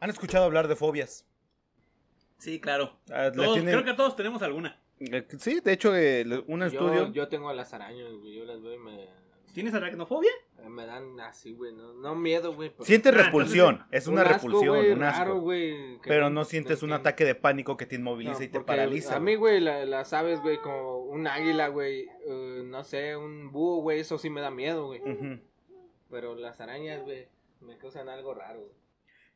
¿Han escuchado hablar de fobias? Sí, claro. Ah, ¿la Todos- tienen- Creo que todos tenemos alguna. Eh, Sí, de hecho, eh, un Yo, estudio. yo tengo a las arañas, güey. Yo las veo y me, ¿Tienes aracnofobia? me dan así, güey. No, no miedo, güey. Sientes Ah, repulsión, es Un una asco, repulsión, güey, un asco. raro, güey, que pero no sientes un ataque de pánico que te inmoviliza No, y te paraliza. A mí, güey, la- las aves, güey, como un águila, güey, eh, no sé, un búho, güey, eso sí me da miedo, güey. Pero las arañas, güey, me causan algo raro. güey.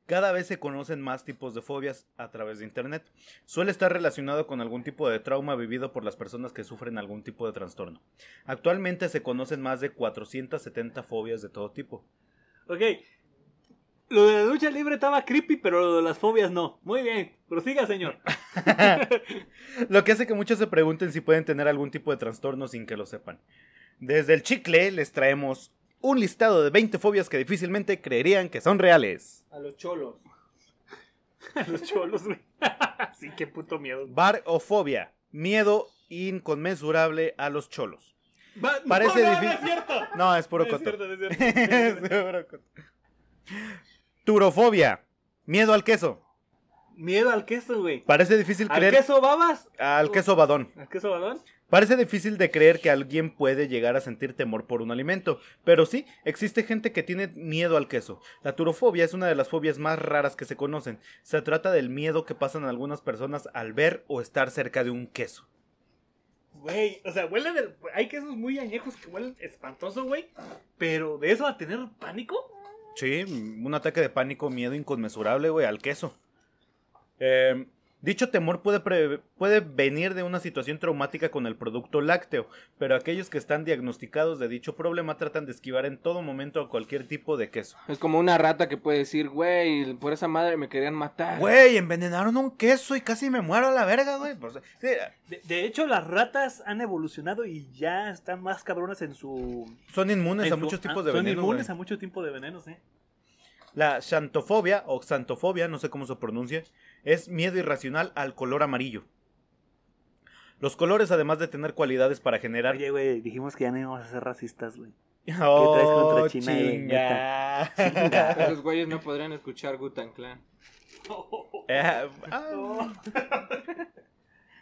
Cada vez se conocen más tipos de fobias a través de Internet. Suele estar relacionado con algún tipo de trauma vivido por las personas que sufren algún tipo de trastorno. Actualmente se conocen más de 470 fobias de todo tipo. Ok. Lo de la lucha libre estaba creepy, pero lo de las fobias no. Muy bien. Prosiga, señor. [LAUGHS] [LAUGHS] Lo que hace que muchos se pregunten si pueden tener algún tipo de trastorno sin que lo sepan. Desde el chicle les traemos un listado de 20 fobias que difícilmente creerían que son reales. A los cholos. [LAUGHS] Los cholos, güey. [LAUGHS] sí, qué puto miedo. Barofobia, miedo inconmensurable a los cholos. Parece no, no, no difícil. es cierto. [LAUGHS] No, es puro No es coto. cierto, es cierto. Es puro coto. Turofobia, miedo al queso. Miedo al queso, güey. Parece difícil ¿Al creer queso babas? al queso badón. ¿Al queso balón? Parece difícil de creer que alguien puede llegar a sentir temor por un alimento, pero sí, existe gente que tiene miedo al queso. La turofobia es una de las fobias más raras que se conocen. Se trata del miedo que pasan algunas personas al ver o estar cerca de un queso. Güey, o sea, huele del... Hay quesos muy añejos que huelen espantoso, güey. Pero de eso a tener pánico. Sí, un ataque de pánico, miedo inconmensurable, güey, al queso. Eh, dicho temor puede, pre- puede venir de una situación traumática con el producto lácteo, pero aquellos que están diagnosticados de dicho problema tratan de esquivar en todo momento a cualquier tipo de queso. Es como una rata que puede decir, güey, por esa madre me querían matar. Güey, envenenaron un queso y casi me muero a la verga, güey. Pues, sí, De, de hecho, las ratas han evolucionado y ya están más cabronas en su... son inmunes en a su- muchos tipos ah, de Son veneno. inmunes güey. a mucho tipo de venenos, eh. La xantofobia o xantofobia, no sé cómo se pronuncia, es miedo irracional al color amarillo. Los colores, además de tener cualidades para generar Oye, güey, dijimos que ya no íbamos a ser racistas, güey. [LAUGHS] Oh, traes contra China, güey? chinga. [LAUGHS] [LAUGHS] Esos güeyes no podrían escuchar Gutan Clan. Eh, ah.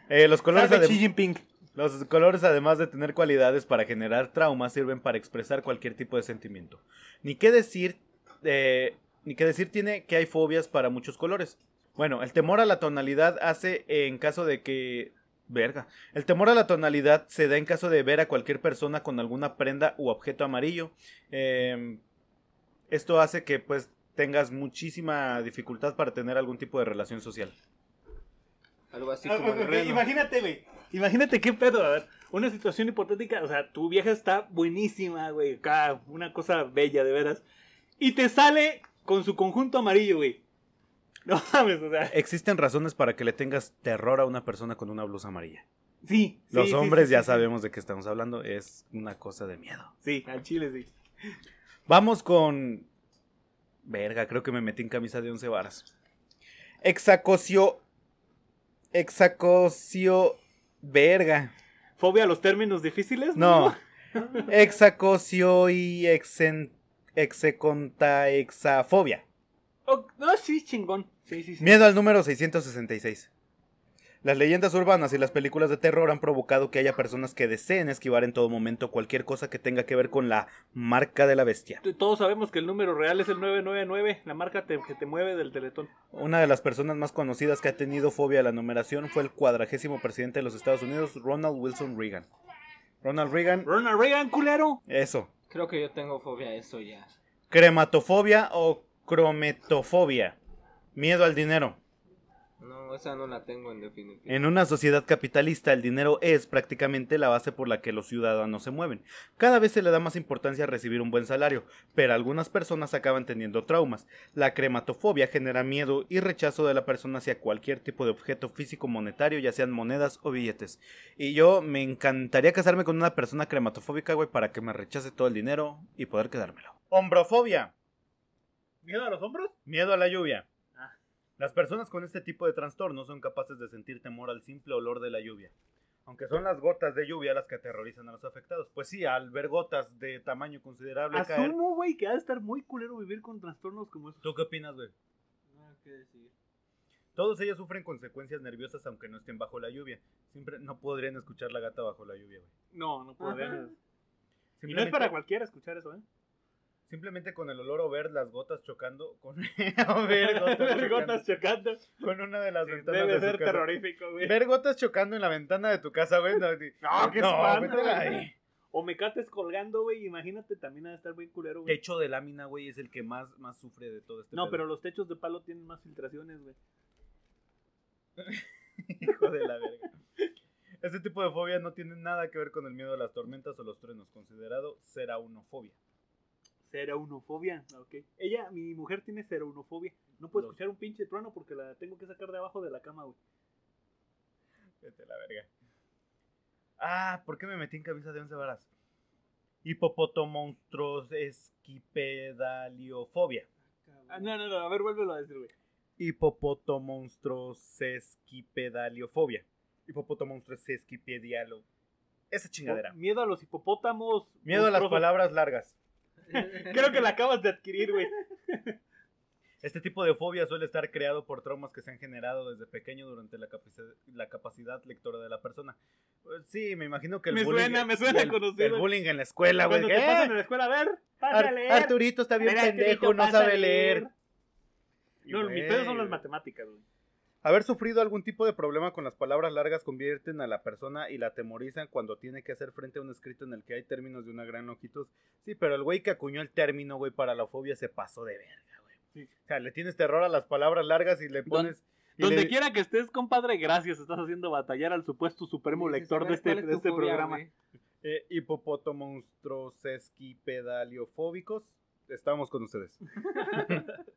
Eh, los colores Xi Jinping. Los colores, además de tener cualidades para generar trauma, sirven para expresar cualquier tipo de sentimiento. Ni qué decir, eh, ni qué decir tiene que hay fobias para muchos colores. Bueno, el temor a la tonalidad hace en caso de que... Verga. El temor a la tonalidad se da en caso de ver a cualquier persona con alguna prenda u objeto amarillo. Eh, esto hace que pues tengas muchísima dificultad para tener algún tipo de relación social. Algo así como. Imagínate, güey. Imagínate qué pedo. A ver, una situación hipotética. O sea, tu vieja está buenísima, güey. Acá, una cosa bella, de veras. Y te sale con su conjunto amarillo, güey. No [LAUGHS] mames, o sea. Existen razones para que le tengas terror a una persona con una blusa amarilla. Sí. Los sí, hombres sí, ya sabemos de qué estamos hablando, es una cosa de miedo. Sí, al chile sí. Vamos con... Verga, creo que me metí en camisa de once varas. Exacocio... Exacocio... Verga. ¿Fobia a los términos difíciles? No. [LAUGHS] Exacocio y exen... Execontaexafobia. Oh, no, sí, chingón. Sí, sí, sí. Miedo al número 666. Las leyendas urbanas y las películas de terror han provocado que haya personas que deseen esquivar en todo momento cualquier cosa que tenga que ver con la marca de la bestia. Todos sabemos que el número real es el 999, la marca te- que te mueve del teletón. Una de las personas más conocidas que ha tenido fobia a la numeración fue el cuadragésimo presidente de los Estados Unidos, Ronald Wilson Reagan. Ronald Reagan, Ronald Reagan, culero. eso. Creo que yo tengo fobia a eso ya. Crematofobia o crometofobia. Miedo al dinero. No, esa no la tengo en definitiva. En una sociedad capitalista, el dinero es prácticamente la base por la que los ciudadanos se mueven. Cada vez se le da más importancia a recibir un buen salario, pero algunas personas acaban teniendo traumas. La crematofobia genera miedo y rechazo de la persona hacia cualquier tipo de objeto físico monetario, ya sean monedas o billetes. Y yo me encantaría casarme con una persona crematofóbica, güey, para que me rechace todo el dinero y poder quedármelo. Hombrofobia. ¿Miedo a los hombros? Miedo a la lluvia. Ah. Las personas con este tipo de trastorno son capaces de sentir temor al simple olor de la lluvia. Aunque son las gotas de lluvia las que aterrorizan a los afectados. Pues sí, al ver gotas de tamaño considerable. Asumo, güey, que ha de estar muy culero vivir con trastornos como esos. ¿Tú qué opinas, güey? No, ¿qué decir? Todos ellos sufren consecuencias nerviosas aunque no estén bajo la lluvia. Siempre no podrían escuchar la gata bajo la lluvia, güey. No, no podría. Ajá. Y no es para cualquiera escuchar eso, ¿eh? Simplemente con el olor o ver las gotas chocando con, [LAUGHS] [LAUGHS] o ver gotas Ver chocando gotas chocando. con una de las ventanas Debe de su ser casa. terrorífico, güey. Ver gotas chocando en la ventana de tu casa, güey. No, No, qué no. O mecates colgando, güey. Imagínate, también ha de estar bien culero, güey. Techo de lámina, güey, es el que más, más sufre de todo este No, pedo. pero los techos de palo tienen más filtraciones, güey. [LAUGHS] Hijo de la verga. Este tipo de fobia no tiene nada que ver con el miedo a las tormentas o los truenos, considerado seraunofobia. Ceraunofobia, ok. Ella, mi mujer tiene ceraunofobia. No puede Los- escuchar un pinche trueno porque la tengo que sacar de abajo de la cama, güey. Vete la verga. Ah, ¿por qué me metí en camisa de once varas? Hipopotomonstruos esquipedaliofobia. Ah, no, no, no, a ver, vuélvelo a decir, güey. Hipopotomonstruos esquipedaliofobia. Hipopotomonstruos esquipedialo. Esa chingadera. Miedo a los hipopótamos. Miedo a las palabras largas. Creo que la acabas de adquirir, güey. Este tipo de fobia suele estar creado por traumas que se han generado desde pequeño durante la, capaci- la capacidad lectora de la persona. Pues sí, me imagino que el Me bullying. suena, me suena el, conocido. el bullying en la escuela, güey. Cuando te pasan "Eh, en la escuela, a ver, pásale a leer. Arturito está bien ver, pendejo, Arturito, no pasa sabe leer. No, mi güey, pedo son las matemáticas, güey. Haber sufrido algún tipo de problema con las palabras largas convierten a la persona y la atemorizan cuando tiene que hacer frente a un escrito en el que hay términos de una gran longitud. Sí, pero el güey que acuñó el término, güey, para la fobia se pasó de verga, güey. Sí. O sea, le tienes terror a las palabras largas y le pones... y Donde le- quiera que estés, compadre, gracias. Estás haciendo batallar al supuesto supremo lector de este, ¿cuál es de este fobia, programa. Eh, hipopotomonstruos esquipedaliofóbicos. Estamos con ustedes. [LAUGHS]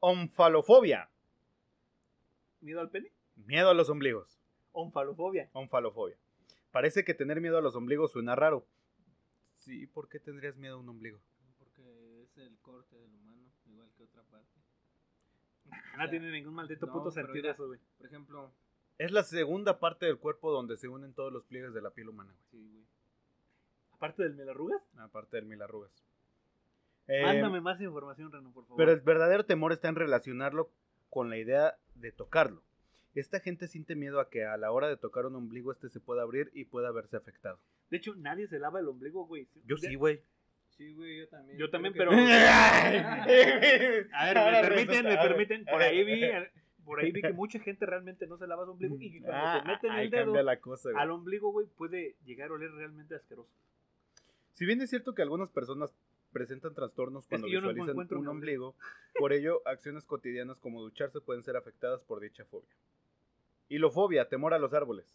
Onfalofobia. ¿Miedo al pene? Miedo a los ombligos. Onfalofobia. Onfalofobia. Parece que tener miedo a los ombligos suena raro. Sí, ¿por qué tendrías miedo a un ombligo? Porque es el corte del humano, igual que otra parte. [LAUGHS] No tiene ningún maldito No, puto sentido eso, güey. Por ejemplo, Es la segunda parte del cuerpo donde se unen todos los pliegues de la piel humana, güey. sí, güey. Aparte del melarrugas, Aparte del mil arrugas. Eh, mándame más información, Reno, por favor. Pero el verdadero temor está en relacionarlo con la idea de tocarlo. Esta gente siente miedo a que a la hora de tocar un ombligo este se pueda abrir y pueda verse afectado. De hecho, nadie se lava el ombligo, güey. Yo sí, güey. Sí, güey, yo también. Yo también, pero... que- [LAUGHS] [LAUGHS] A ver, me permiten, me permiten. Por ahí vi, [LAUGHS] por ahí vi que mucha gente realmente no se lava su ombligo y que cuando Ah, se meten el dedo cambia la cosa, güey. al ombligo, güey, puede llegar a oler realmente asqueroso. Si bien es cierto que algunas personas presentan trastornos cuando que yo no visualizan un ombligo, [LAUGHS] por ello acciones cotidianas como ducharse pueden ser afectadas por dicha fobia. Hilofobia, temor a los árboles.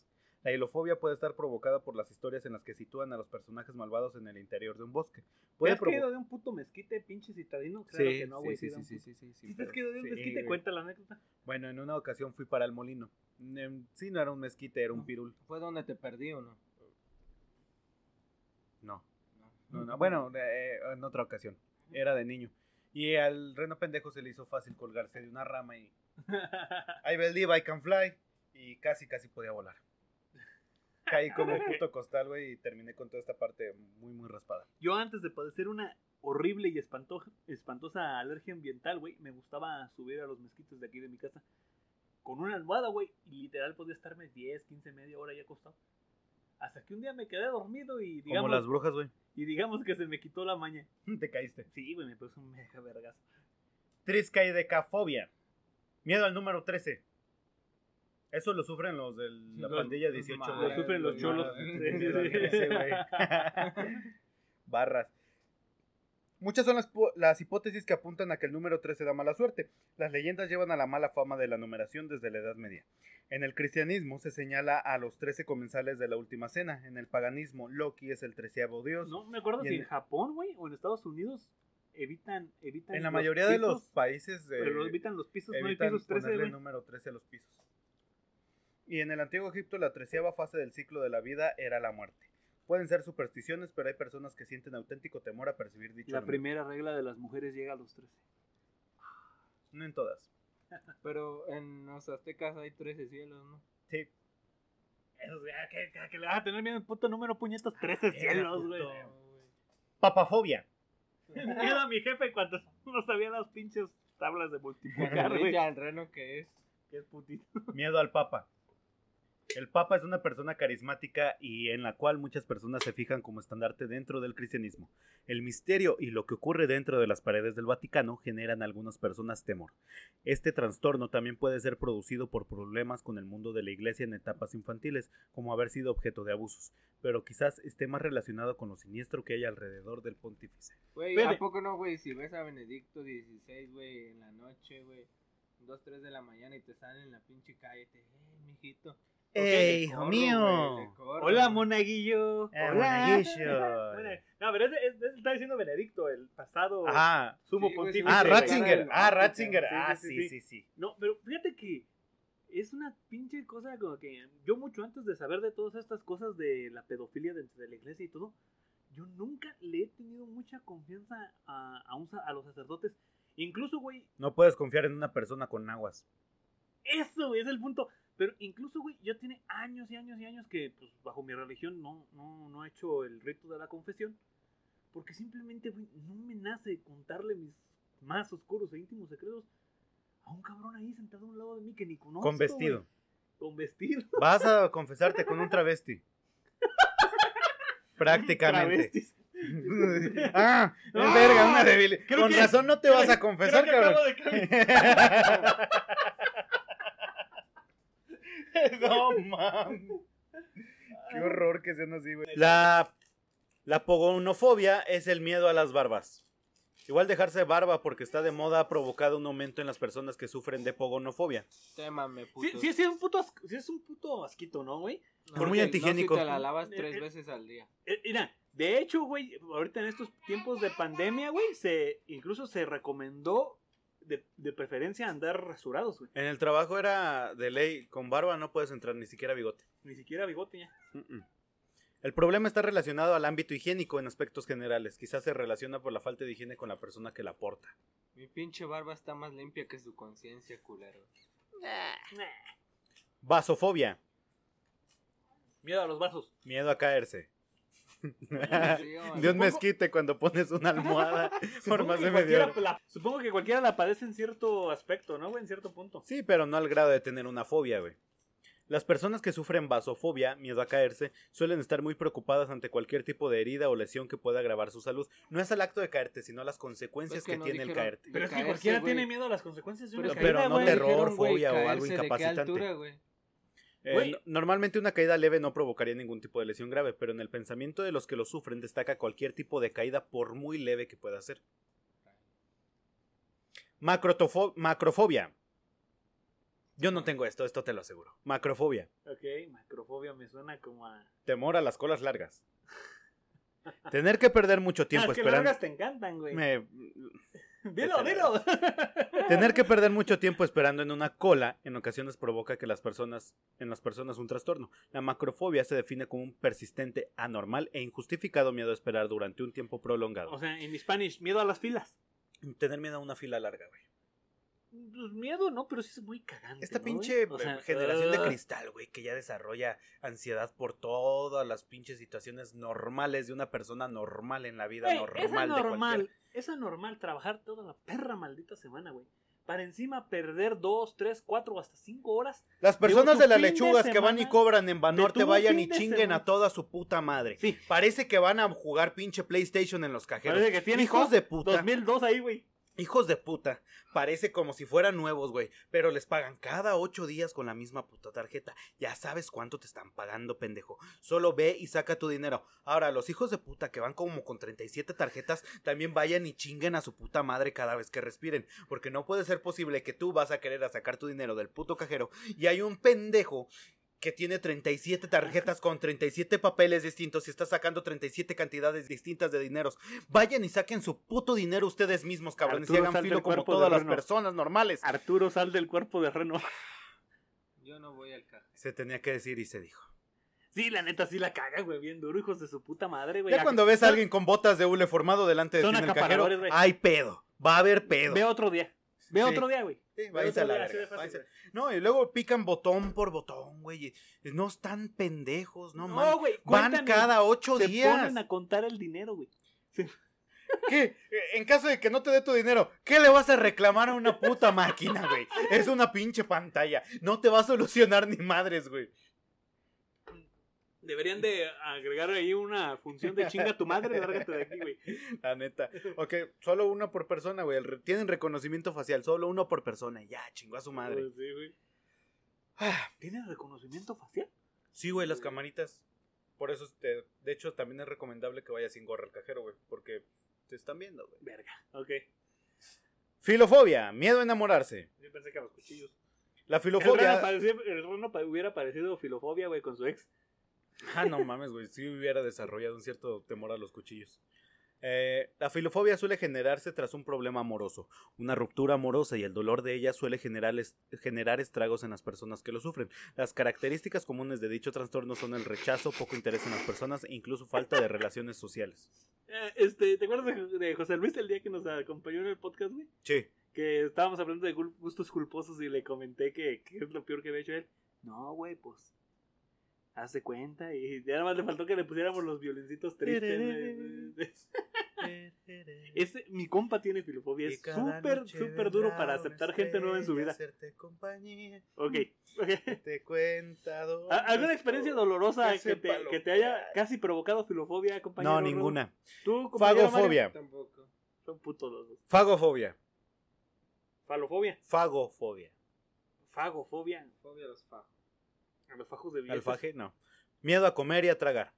La hilofobia puede estar provocada por las historias en las que sitúan a los personajes malvados en el interior de un bosque. ¿Te Puede has provo- caído de un puto mezquite, pinche citadino? Claro Sí, que no, sí, güey. sí, sí, sí, sí, sí, sí, sí, ¿Sí te has caído de un sí, mezquite? Cuenta la anécdota. Bueno, en una ocasión fui para el molino. Em, Sí, no era un mezquite, era un pirul. ¿Fue donde te perdí o no? No, no, no. Bueno, eh, en otra ocasión. Era de niño. Y al reno pendejo se le hizo fácil colgarse de una rama y I believe I can fly. Y casi, casi podía volar. Caí como un puto costal, güey, y terminé con toda esta parte muy, muy raspada. Yo antes de padecer una horrible y espanto- espantosa alergia ambiental, güey, me gustaba subir a los mezquites de aquí de mi casa con una almohada, güey, y literal podía estarme 10, 15, media hora ya acostado. Hasta que un día me quedé dormido y digamos, Como las brujas, güey. Y digamos que se me quitó la maña. [LAUGHS] Te caíste. Sí, güey, me puso un mega vergazo. Triscaidecafobia. Miedo al número 13. Eso lo sufren los de la Los- pandilla los 18. malos, güey. Lo sufren los cholos. Miedo al 13, güey. [LAUGHS] Barras. Muchas son las, las hipótesis que apuntan a que el número 13 da mala suerte. Las leyendas llevan a la mala fama de la numeración desde la Edad Media. En el cristianismo se señala a los 13 comensales de la última cena. En el paganismo, Loki es el treceavo dios. No me acuerdo si en- en Japón, güey, o en Estados Unidos evitan, evitan en la mayoría de los países de, pero evitan los pisos, no hay evitan pisos 13, ponerle güey. el número 13 a los pisos. Y en el antiguo Egipto la treceava fase del ciclo de la vida era la muerte. Pueden ser supersticiones, pero hay personas que sienten auténtico temor a percibir dicho La primera regla de las mujeres llega a los 13. No en todas. [LAUGHS] Pero en los aztecas hay 13 cielos, ¿no? Sí. Eso, ya, que, que- que le vas a tener miedo al puto número puñetas 13 cielos, güey. Papafobia. [LAUGHS] Miedo a mi jefe cuando no sabía las pinches tablas de multiplicar, [LAUGHS] güey. Al reno que es. Que es putito. Miedo al papa. El Papa es una persona carismática y en la cual muchas personas se fijan como estandarte dentro del cristianismo. El misterio y lo que ocurre dentro de las paredes del Vaticano generan a algunas personas temor. Este trastorno también puede ser producido por problemas con el mundo de la iglesia en etapas infantiles, como haber sido objeto de abusos, pero quizás esté más relacionado con lo siniestro que hay alrededor del pontífice. Güey. ¿a poco no, güey? Si ves a Benedicto XVI, güey, en la noche, güey, 2, 3 de la mañana y te salen en la pinche calle, te, eh, mijito. ¡Ey, Le hijo corro, mío! corro, Hola, monaguillo. Eh, Hola. monaguillo. [LAUGHS] No, pero ese, ese está diciendo Benedicto, el pasado Ajá. sumo Sí, pontífice. Ah, Ratzinger. Ah, Ratzinger. sí, Ah, sí, sí, sí. sí, sí. No, pero fíjate que es una pinche cosa como que yo mucho antes de saber de todas estas cosas de la pedofilia dentro de la iglesia y todo, yo nunca le he tenido mucha confianza a, a, un a los sacerdotes. Incluso, güey, No puedes confiar en una persona con aguas. eso güey, es el punto. Pero incluso, güey, ya tiene años y años y años que, pues, bajo mi religión no, no, no he hecho el rito de la confesión. Porque simplemente, güey, no me nace contarle mis más oscuros e íntimos secretos a un cabrón ahí sentado a un lado de mí que ni conozco. Con vestido. Con vestido. [LAUGHS] Vas a confesarte con un travesti. [LAUGHS] Prácticamente. Travestis. [LAUGHS] ah, verga, una debilidad. Con que- razón no te vas a confesar, cabrón. [LAUGHS] no mames. Qué horror que sean así, güey. La, la pogonofobia es el miedo a las barbas. Igual dejarse barba porque está de moda ha provocado un aumento en las personas que sufren de pogonofobia. Témame, puto. Sí, sí, sí, es un puto, asco- sí es un puto asquito, ¿no, güey? Por muy antihigiénico. No, si te la lavas tres Eh, eh. veces al día. Eh, mira, de hecho, güey, ahorita en estos tiempos de pandemia, güey, se incluso se recomendó de, de preferencia andar rasurados, güey. En el trabajo era de ley, con barba no puedes entrar, ni siquiera bigote. Ni siquiera bigote ya. El problema está relacionado al ámbito higiénico en aspectos generales. Quizás se relaciona por la falta de higiene con la persona que la porta. Mi pinche barba está más limpia que su conciencia, culero. Vasofobia. Miedo a los vasos. Miedo a caerse. De un mezquite cuando pones una almohada [LAUGHS] por Supongo más que, de media cualquiera hora. la, supongo que cualquiera la padece en cierto aspecto, ¿no, güey? En cierto punto. Sí, pero no al grado de tener una fobia, güey. Las personas que sufren vasofobia, miedo a caerse, suelen estar muy preocupadas ante cualquier tipo de herida o lesión que pueda agravar su salud. No es el acto de caerte, sino las consecuencias Es que que, no tiene el caerte. Pero es que caerse, cualquiera tiene miedo a las consecuencias de una Pero- pero no terror, Dijeron, fobia o algo caerse, ¿de qué incapacitante. Eh, normalmente una caída leve no provocaría ningún tipo de lesión grave, pero en el pensamiento de los que lo sufren destaca cualquier tipo de caída por muy leve que pueda ser. Macrofobia. Yo no tengo esto, esto te lo aseguro. Macrofobia. Ok, macrofobia me suena como a... Temor a las colas largas. Tener que perder mucho [LAUGHS] tiempo Las que esperando. largas te encantan, güey. Me- Dilo, dilo. [LAUGHS] Tener que perder mucho tiempo esperando en una cola en ocasiones provoca que las personas, en las personas un trastorno. La macrofobia se define como un persistente, anormal e injustificado miedo a esperar durante un tiempo prolongado. O sea, en Spanish, miedo a las filas. Tener miedo a una fila larga, güey. Pues miedo, no, pero sí es muy cagante. Esta ¿no, pinche güey? O sea, generación de cristal, güey, que ya desarrolla ansiedad por todas las pinches situaciones normales de una persona normal en la vida normal. es de anormal, es anormal trabajar toda la perra maldita semana, güey. Para encima perder dos, tres, cuatro, hasta cinco horas. Las personas de las de lechugas que van y cobran en Banorte vayan y chinguen semana. a toda su puta madre. Sí. Parece que van a jugar pinche PlayStation en los cajeros. Parece que tienen Hijos de puta. 2002 ahí, güey. Hijos de puta. Parece como si fueran nuevos, güey. Pero les pagan cada ocho días con la misma puta tarjeta. Ya sabes cuánto te están pagando, pendejo. Solo ve y saca tu dinero. Ahora, los hijos de puta que van como con 37 tarjetas, también vayan y chinguen a su puta madre cada vez que respiren. Porque no puede ser posible que tú vas a querer a sacar tu dinero del puto cajero y hay un pendejo que tiene 37 tarjetas con 37 papeles distintos y está sacando 37 cantidades distintas de dineros. Vayan y saquen su puto dinero ustedes mismos, cabrones, Arturo, y hagan filo como todas las personas normales. Arturo, sal del cuerpo de Reno. Yo no voy al cajero. Se tenía que decir y se dijo. Sí, la neta sí la caga, güey, bien duro, hijos de su puta madre, güey. Ya cuando ves a alguien con botas de hule formado delante de ti en el cajero, hay pedo. Va a haber pedo. Ve otro día. Ve Sí. otro día, güey. Sí, váyanse a la verga, fácil, váyanse. No, y luego pican botón por botón, güey. No están pendejos, no, man. No, güey. Van cada ocho se días. ponen a contar el dinero, güey. [LAUGHS] ¿Qué? En caso de que no te dé tu dinero, ¿qué le vas a reclamar a una puta máquina, güey? Es una pinche pantalla. No te va a solucionar ni madres, güey. Deberían de agregar ahí una función de chinga tu madre, lárgate de aquí, güey. La neta. Ok, solo uno por persona, güey. Tienen reconocimiento facial, solo uno por persona. y Ya, chingó a su madre. Pues sí, güey. Ah, ¿Tienes reconocimiento facial? Sí, güey, las camaritas. Por eso, este, de hecho, también es recomendable que vayas sin gorra al cajero, güey. Porque te están viendo, güey. Verga. Ok. Filofobia, miedo a enamorarse. Yo pensé que a los cuchillos. La El filofobia. Reno, parecía- el Reno hubiera parecido filofobia, güey, con su ex. Ah, no mames, güey. Sí hubiera desarrollado un cierto temor a los cuchillos. Eh, la filofobia suele generarse tras un problema amoroso. Una ruptura amorosa y el dolor de ella suele generar, generar estragos en las personas que lo sufren. Las características comunes de dicho trastorno son el rechazo, poco interés en las personas e incluso falta de relaciones sociales. Eh, este, ¿te acuerdas de, de José Luis el día que nos acompañó en el podcast, güey? Sí. Que estábamos hablando de gustos culposos y le comenté que, que es lo peor que había hecho él. No, güey, pues. Haz de cuenta. Y ya nada más le faltó que le pusiéramos los violincitos tristes. Ese, mi compa tiene filofobia. Es súper, súper duro para aceptar gente nueva en su vida. Hacerte compañía, Ok. ok. te cuenta dónde ¿A- ¿Alguna experiencia dolorosa que que te, que haya hay. casi provocado filofobia, compañero? No, ninguna. ¿Tú, compañero Fagofobia. Tampoco. Son putos los dos. Fagofobia. Falofobia. Fagofobia. Fagofobia. Fobia a los fajos. A los fajos de billetes. No. Miedo a comer y a tragar.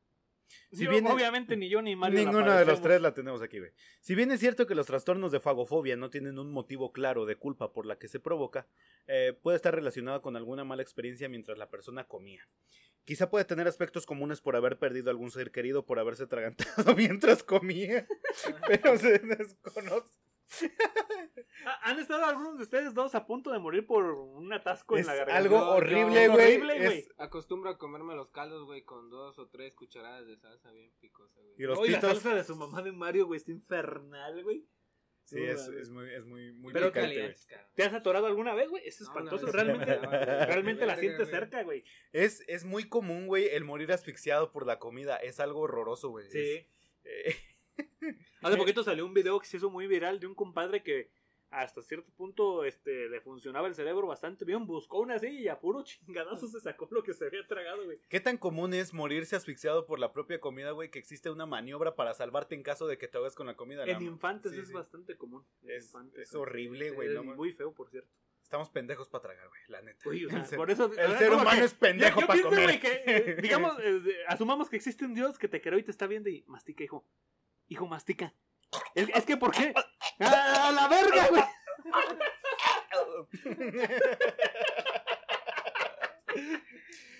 Si bien es- Obviamente ni yo ni Mario. la Ninguno de los tres la tenemos aquí, güey. Si bien es cierto que los trastornos de fagofobia no tienen un motivo claro de culpa por la que se provoca, eh, puede estar relacionado con alguna mala experiencia mientras la persona comía. Quizá puede tener aspectos comunes por haber perdido algún ser querido por haberse atragantado [LAUGHS] mientras comía, [LAUGHS] pero se desconoce. Ah, ¿Han estado algunos de ustedes dos a punto de morir por un atasco Es en la garganta? algo No, horrible, güey. Acostumbro a comerme los caldos, güey, con dos o tres cucharadas de salsa bien picosa, güey. Y los Oye, la salsa de su mamá de Mario, güey, está infernal, güey. Sí, es, muy, es muy, muy Pero picante. ¿Te has atorado alguna vez, güey? Es espantoso. no, realmente [LAUGHS] no, realmente la sientes cerca, güey. Es, es muy común, güey, el morir asfixiado por la comida. Es algo horroroso, güey. Sí. Es- eh, Hace poquito salió un video que se hizo muy viral de un compadre que hasta cierto punto este, le funcionaba el cerebro bastante bien. Buscó una así y a puro [LAUGHS] chingadazo se sacó lo que se había tragado, güey. ¿Qué tan común es morirse asfixiado por la propia comida, güey? Que existe una maniobra para salvarte en caso de que te ahogues con la comida. En infantes Sí, es sí. bastante común. En Es, infantes. es horrible, güey. No mames. muy feo, por cierto. Estamos pendejos para tragar, güey, la neta. Uy, o sea, el ser, por eso, el ser humano que- es pendejo para comer. güey, que, eh, [LAUGHS] digamos, eh, asumamos que existe un Dios que te creó y te está viendo y mastica, hijo. Hijo, mastica. Es, es que, ¿por qué? [LAUGHS] ¡A la verga, güey!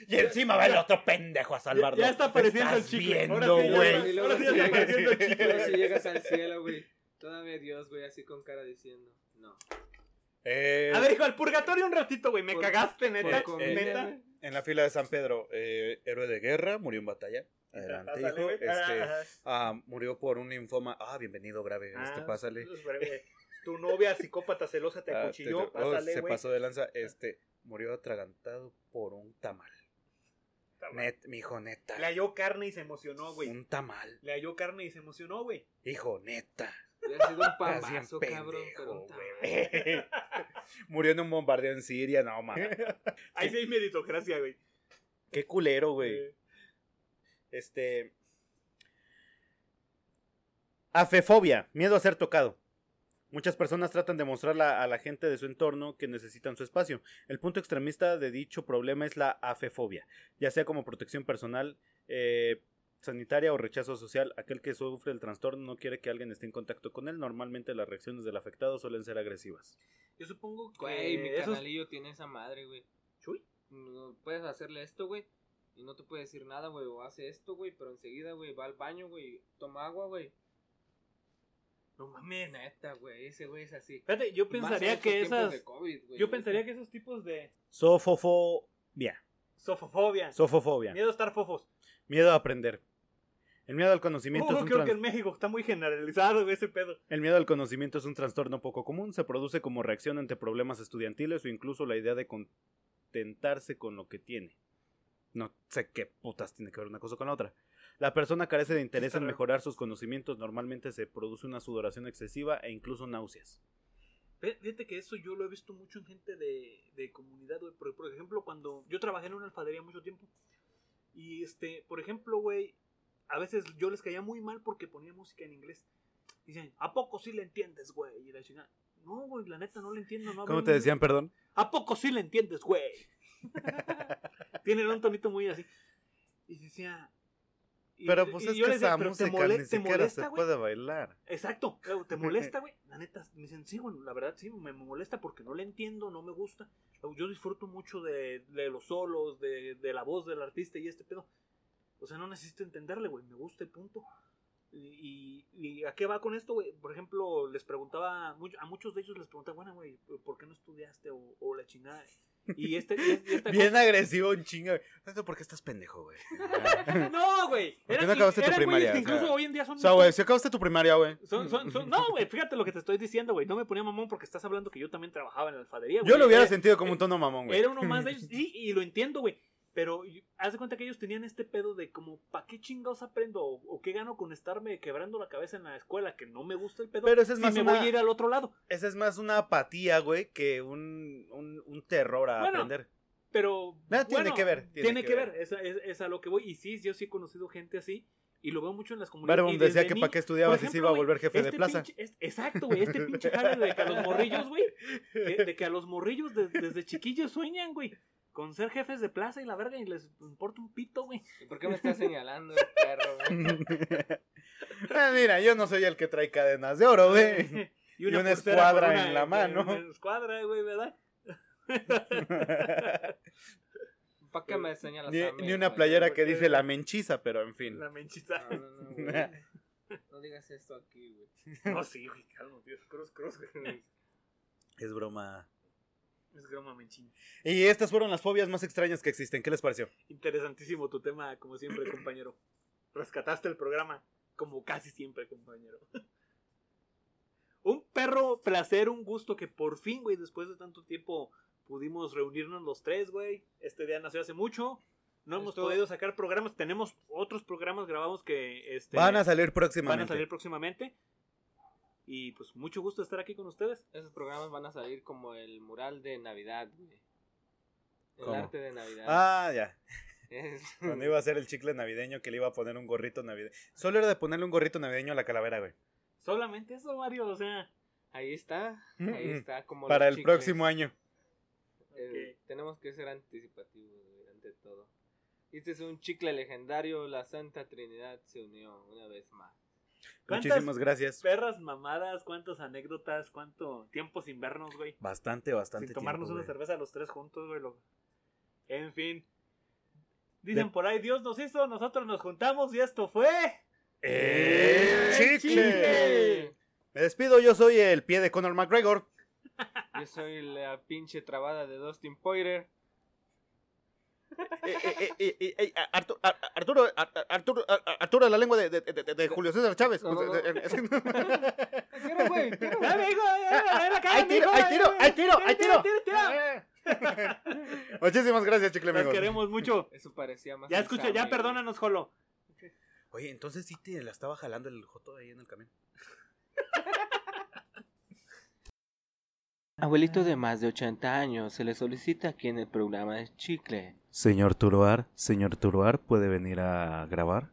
y encima va el otro pendejo a salvarlo. Ya está apareciendo el chicle. viendo, güey. está- Y luego ahora sí está apareciendo el si llegas al cielo, güey. Todavía Dios, güey, así con cara diciendo, no. Eh, A ver, hijo, al purgatorio un ratito, güey. Me Por- cagaste, neta. por neta. en la fila de San Pedro, eh, héroe de guerra, murió en batalla. Adelante, Pásale, hijo. Este, Ah, ah, murió por un linfoma. Ah, bienvenido, grave. ah, Este, pásale. pues, Tu novia psicópata celosa te Ah, acuchilló. oh, Pásale, se güey. pasó de lanza. Este, murió atragantado por un tamal. Net, mi hijo, neta. Le halló carne y se emocionó, güey. Un tamal. Le halló carne y se emocionó, güey. Hijo, neta. Hubiera sido un [LAUGHS] pambazo, cabrón. pendejo, pero. [LAUGHS] Murió en un bombardeo en Siria, no mames. [LAUGHS] Ahí sí hay meritocracia, güey. Qué culero, güey. Este. Afefobia, miedo a ser tocado. Muchas personas tratan de mostrarle a la gente de su entorno que necesitan su espacio. El punto extremista de dicho problema es la afefobia, ya sea como protección personal, eh, sanitaria o rechazo social. Aquel que sufre el trastorno no quiere que alguien esté en contacto con él. Normalmente las reacciones del afectado suelen ser agresivas. Yo supongo que. Güey, mi esos- canalillo tiene esa madre, güey. Chuy. No puedes hacerle esto, güey. Y no te puede decir nada, güey. O hace esto, güey. Pero enseguida, güey, va al baño, güey. Toma agua, güey. No mames. Neta, güey. Ese güey es así. Fíjate, yo pensaría que esas. de COVID, güey. Yo pensaría que esos tipos de. Sofofobia. Sofofobia. Sofofobia. Miedo a estar fofos. Miedo a aprender. El miedo al conocimiento Uh, es un creo que trans- en México está muy generalizado güey, ese pedo. El miedo al conocimiento es un trastorno poco común, se produce como reacción ante problemas estudiantiles o incluso la idea de contentarse con lo que tiene. No sé qué putas tiene que ver una cosa con la otra. La persona carece de interés en mejorar sus conocimientos, normalmente se produce una sudoración excesiva e incluso náuseas. Fí- Fíjate que eso yo lo he visto mucho en gente de, de comunidad, güey. Por, por ejemplo, cuando yo trabajé en una alfadería mucho tiempo, Y este, por ejemplo, güey, a veces yo les caía muy mal porque ponía música en inglés. Dicen, ¿a poco sí le entiendes, güey? Y la chingada, no, güey, la neta no le entiendo. No ¿Cómo te decían, perdón? ¿A poco sí le entiendes, güey? [LAUGHS] Tienen un tonito muy así. Y decía. y- Pero pues y es yo que decía, esa "¿Pero te música mole- ni siquiera molesta, se güey?" puede bailar. Exacto, ¿te [LAUGHS] molesta, güey? La neta, me dicen, sí, bueno, la verdad sí, me molesta porque no le entiendo, no me gusta. Yo disfruto mucho de, de los solos, de, de la voz del artista y este pedo. O sea, no necesito entenderle, güey, me gusta y punto. Y, a qué va con esto, güey? Por ejemplo, les preguntaba, a muchos de ellos les preguntaba, bueno, güey, ¿por qué no estudiaste? O, o la chingada. Y este, y, y esta [LAUGHS] Bien cosa- agresivo, un chingo. ¿Sabes por qué estás pendejo, güey? [LAUGHS] No, güey. ¿Por qué no acabaste tu primaria? que O sea, incluso hoy en día son O sea, güey, si acabaste tu primaria, güey. Son, son, son- no, güey, fíjate lo que te estoy diciendo, güey. No me ponía mamón porque estás hablando que yo también trabajaba en la alfadería, güey. Yo lo hubiera Era- sentido como un tono mamón, güey. Era uno más de ellos, sí, y lo entiendo, güey. Pero haz de cuenta que ellos tenían este pedo de como, ¿pa' qué chingados aprendo? O, o qué gano con estarme quebrando la cabeza en la escuela? Que no me gusta el pedo. Pero ese es si más me una- voy a ir al otro lado. Esa es más una apatía, güey, que un, un, un terror a Bueno, aprender. Pero. No, tiene que ver, Tiene, tiene que, que ver. ver. Es, a- es- es a lo que voy. Y sí, yo sí he conocido gente así. Y lo veo mucho en las comunidades. Barbon y decía que para qué estudiabas y se iba a volver jefe de este plaza. pinche- exacto, güey. Este pinche jale de que a los morrillos, güey. De que a los morrillos de- desde chiquillos sueñan, güey. Con ser jefes de plaza y la verga y les importa un pito, güey. ¿Y por qué me estás señalando, [LAUGHS] perro? güey? Ah, [LAUGHS] mira, yo no soy el que trae cadenas de oro, güey. [LAUGHS] y una escuadra una- en la mano. Una escuadra, güey, ¿verdad? ¿Para qué me señalas ni, a mí? ni una güey? playera que porque- dice la menchiza, pero en fin. La menchita. No, no, no, güey. No digas esto aquí, güey. No, sí, güey, calma, tío. Cruz, cruz. Es broma. Es broma, menchín. Y estas fueron las fobias más extrañas que existen. ¿Qué les pareció? Interesantísimo tu tema, como siempre, [CLEARS THROAT] compañero. Rescataste el programa, como casi siempre, compañero. [LAUGHS] Un perro placer, un gusto que por fin, güey, después de tanto tiempo pudimos reunirnos los tres, güey. Este día nació hace mucho. No hemos Esto- podido sacar programas. Tenemos otros programas grabados que este, Van a salir van próximamente. a salir próximamente. Y pues mucho gusto estar aquí con ustedes. Esos programas van a salir como el mural de Navidad, güey. El ¿Cómo? arte de Navidad. Ah, ya. Es- [LAUGHS] Cuando iba a hacer el chicle navideño que le iba a poner un gorrito navideño. Solo era de ponerle un gorrito navideño a la calavera, güey. Solamente eso, Mario, o sea. Ahí está, ahí está. Como Para el chicles. próximo año. Eh, tenemos que ser anticipativos, güey, ante todo. Este es un chicle legendario, la Santa Trinidad se unió una vez más. ¿Cuántas Muchísimas gracias. Perras mamadas, cuántas anécdotas, cuánto tiempo sin vernos, güey. Bastante, bastante. Sin tomarnos tiempo, una güey. cerveza los tres juntos, güey. lo- En fin. Dicen De- por ahí, Dios nos hizo, nosotros nos juntamos y esto fue... ¡El chicle! chicle! Me despido, yo soy el pie de Conor McGregor. [LAUGHS] Yo soy la pinche trabada de Dustin Poirier. Eh, eh, eh, eh, eh, Artu- Ar- Ar- Arturo, Ar- Ar- Arturo, Ar- Ar- Arturo, la lengua de, de- de- de Julio César Chávez. No, no, no. Es que- Quiero, güey, quiero. ¡Ya, mijo! ¡Ya, ya, la cara, ¡Hay tiro, hay tiro, hay tiro, hay tiro! [LAUGHS] Muchísimas gracias, chicle amigos. queremos mucho. Eso parecía más. Ya Sammy, ya perdónanos, Jolo. Oye, entonces sí te la estaba jalando el joto ahí en el camión. Abuelito de más de 80 años se le solicita aquí en el programa de Chicle. Señor Turoar, señor Turoar, ¿puede venir a grabar?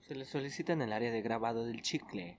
Se le solicita en el área de grabado del Chicle.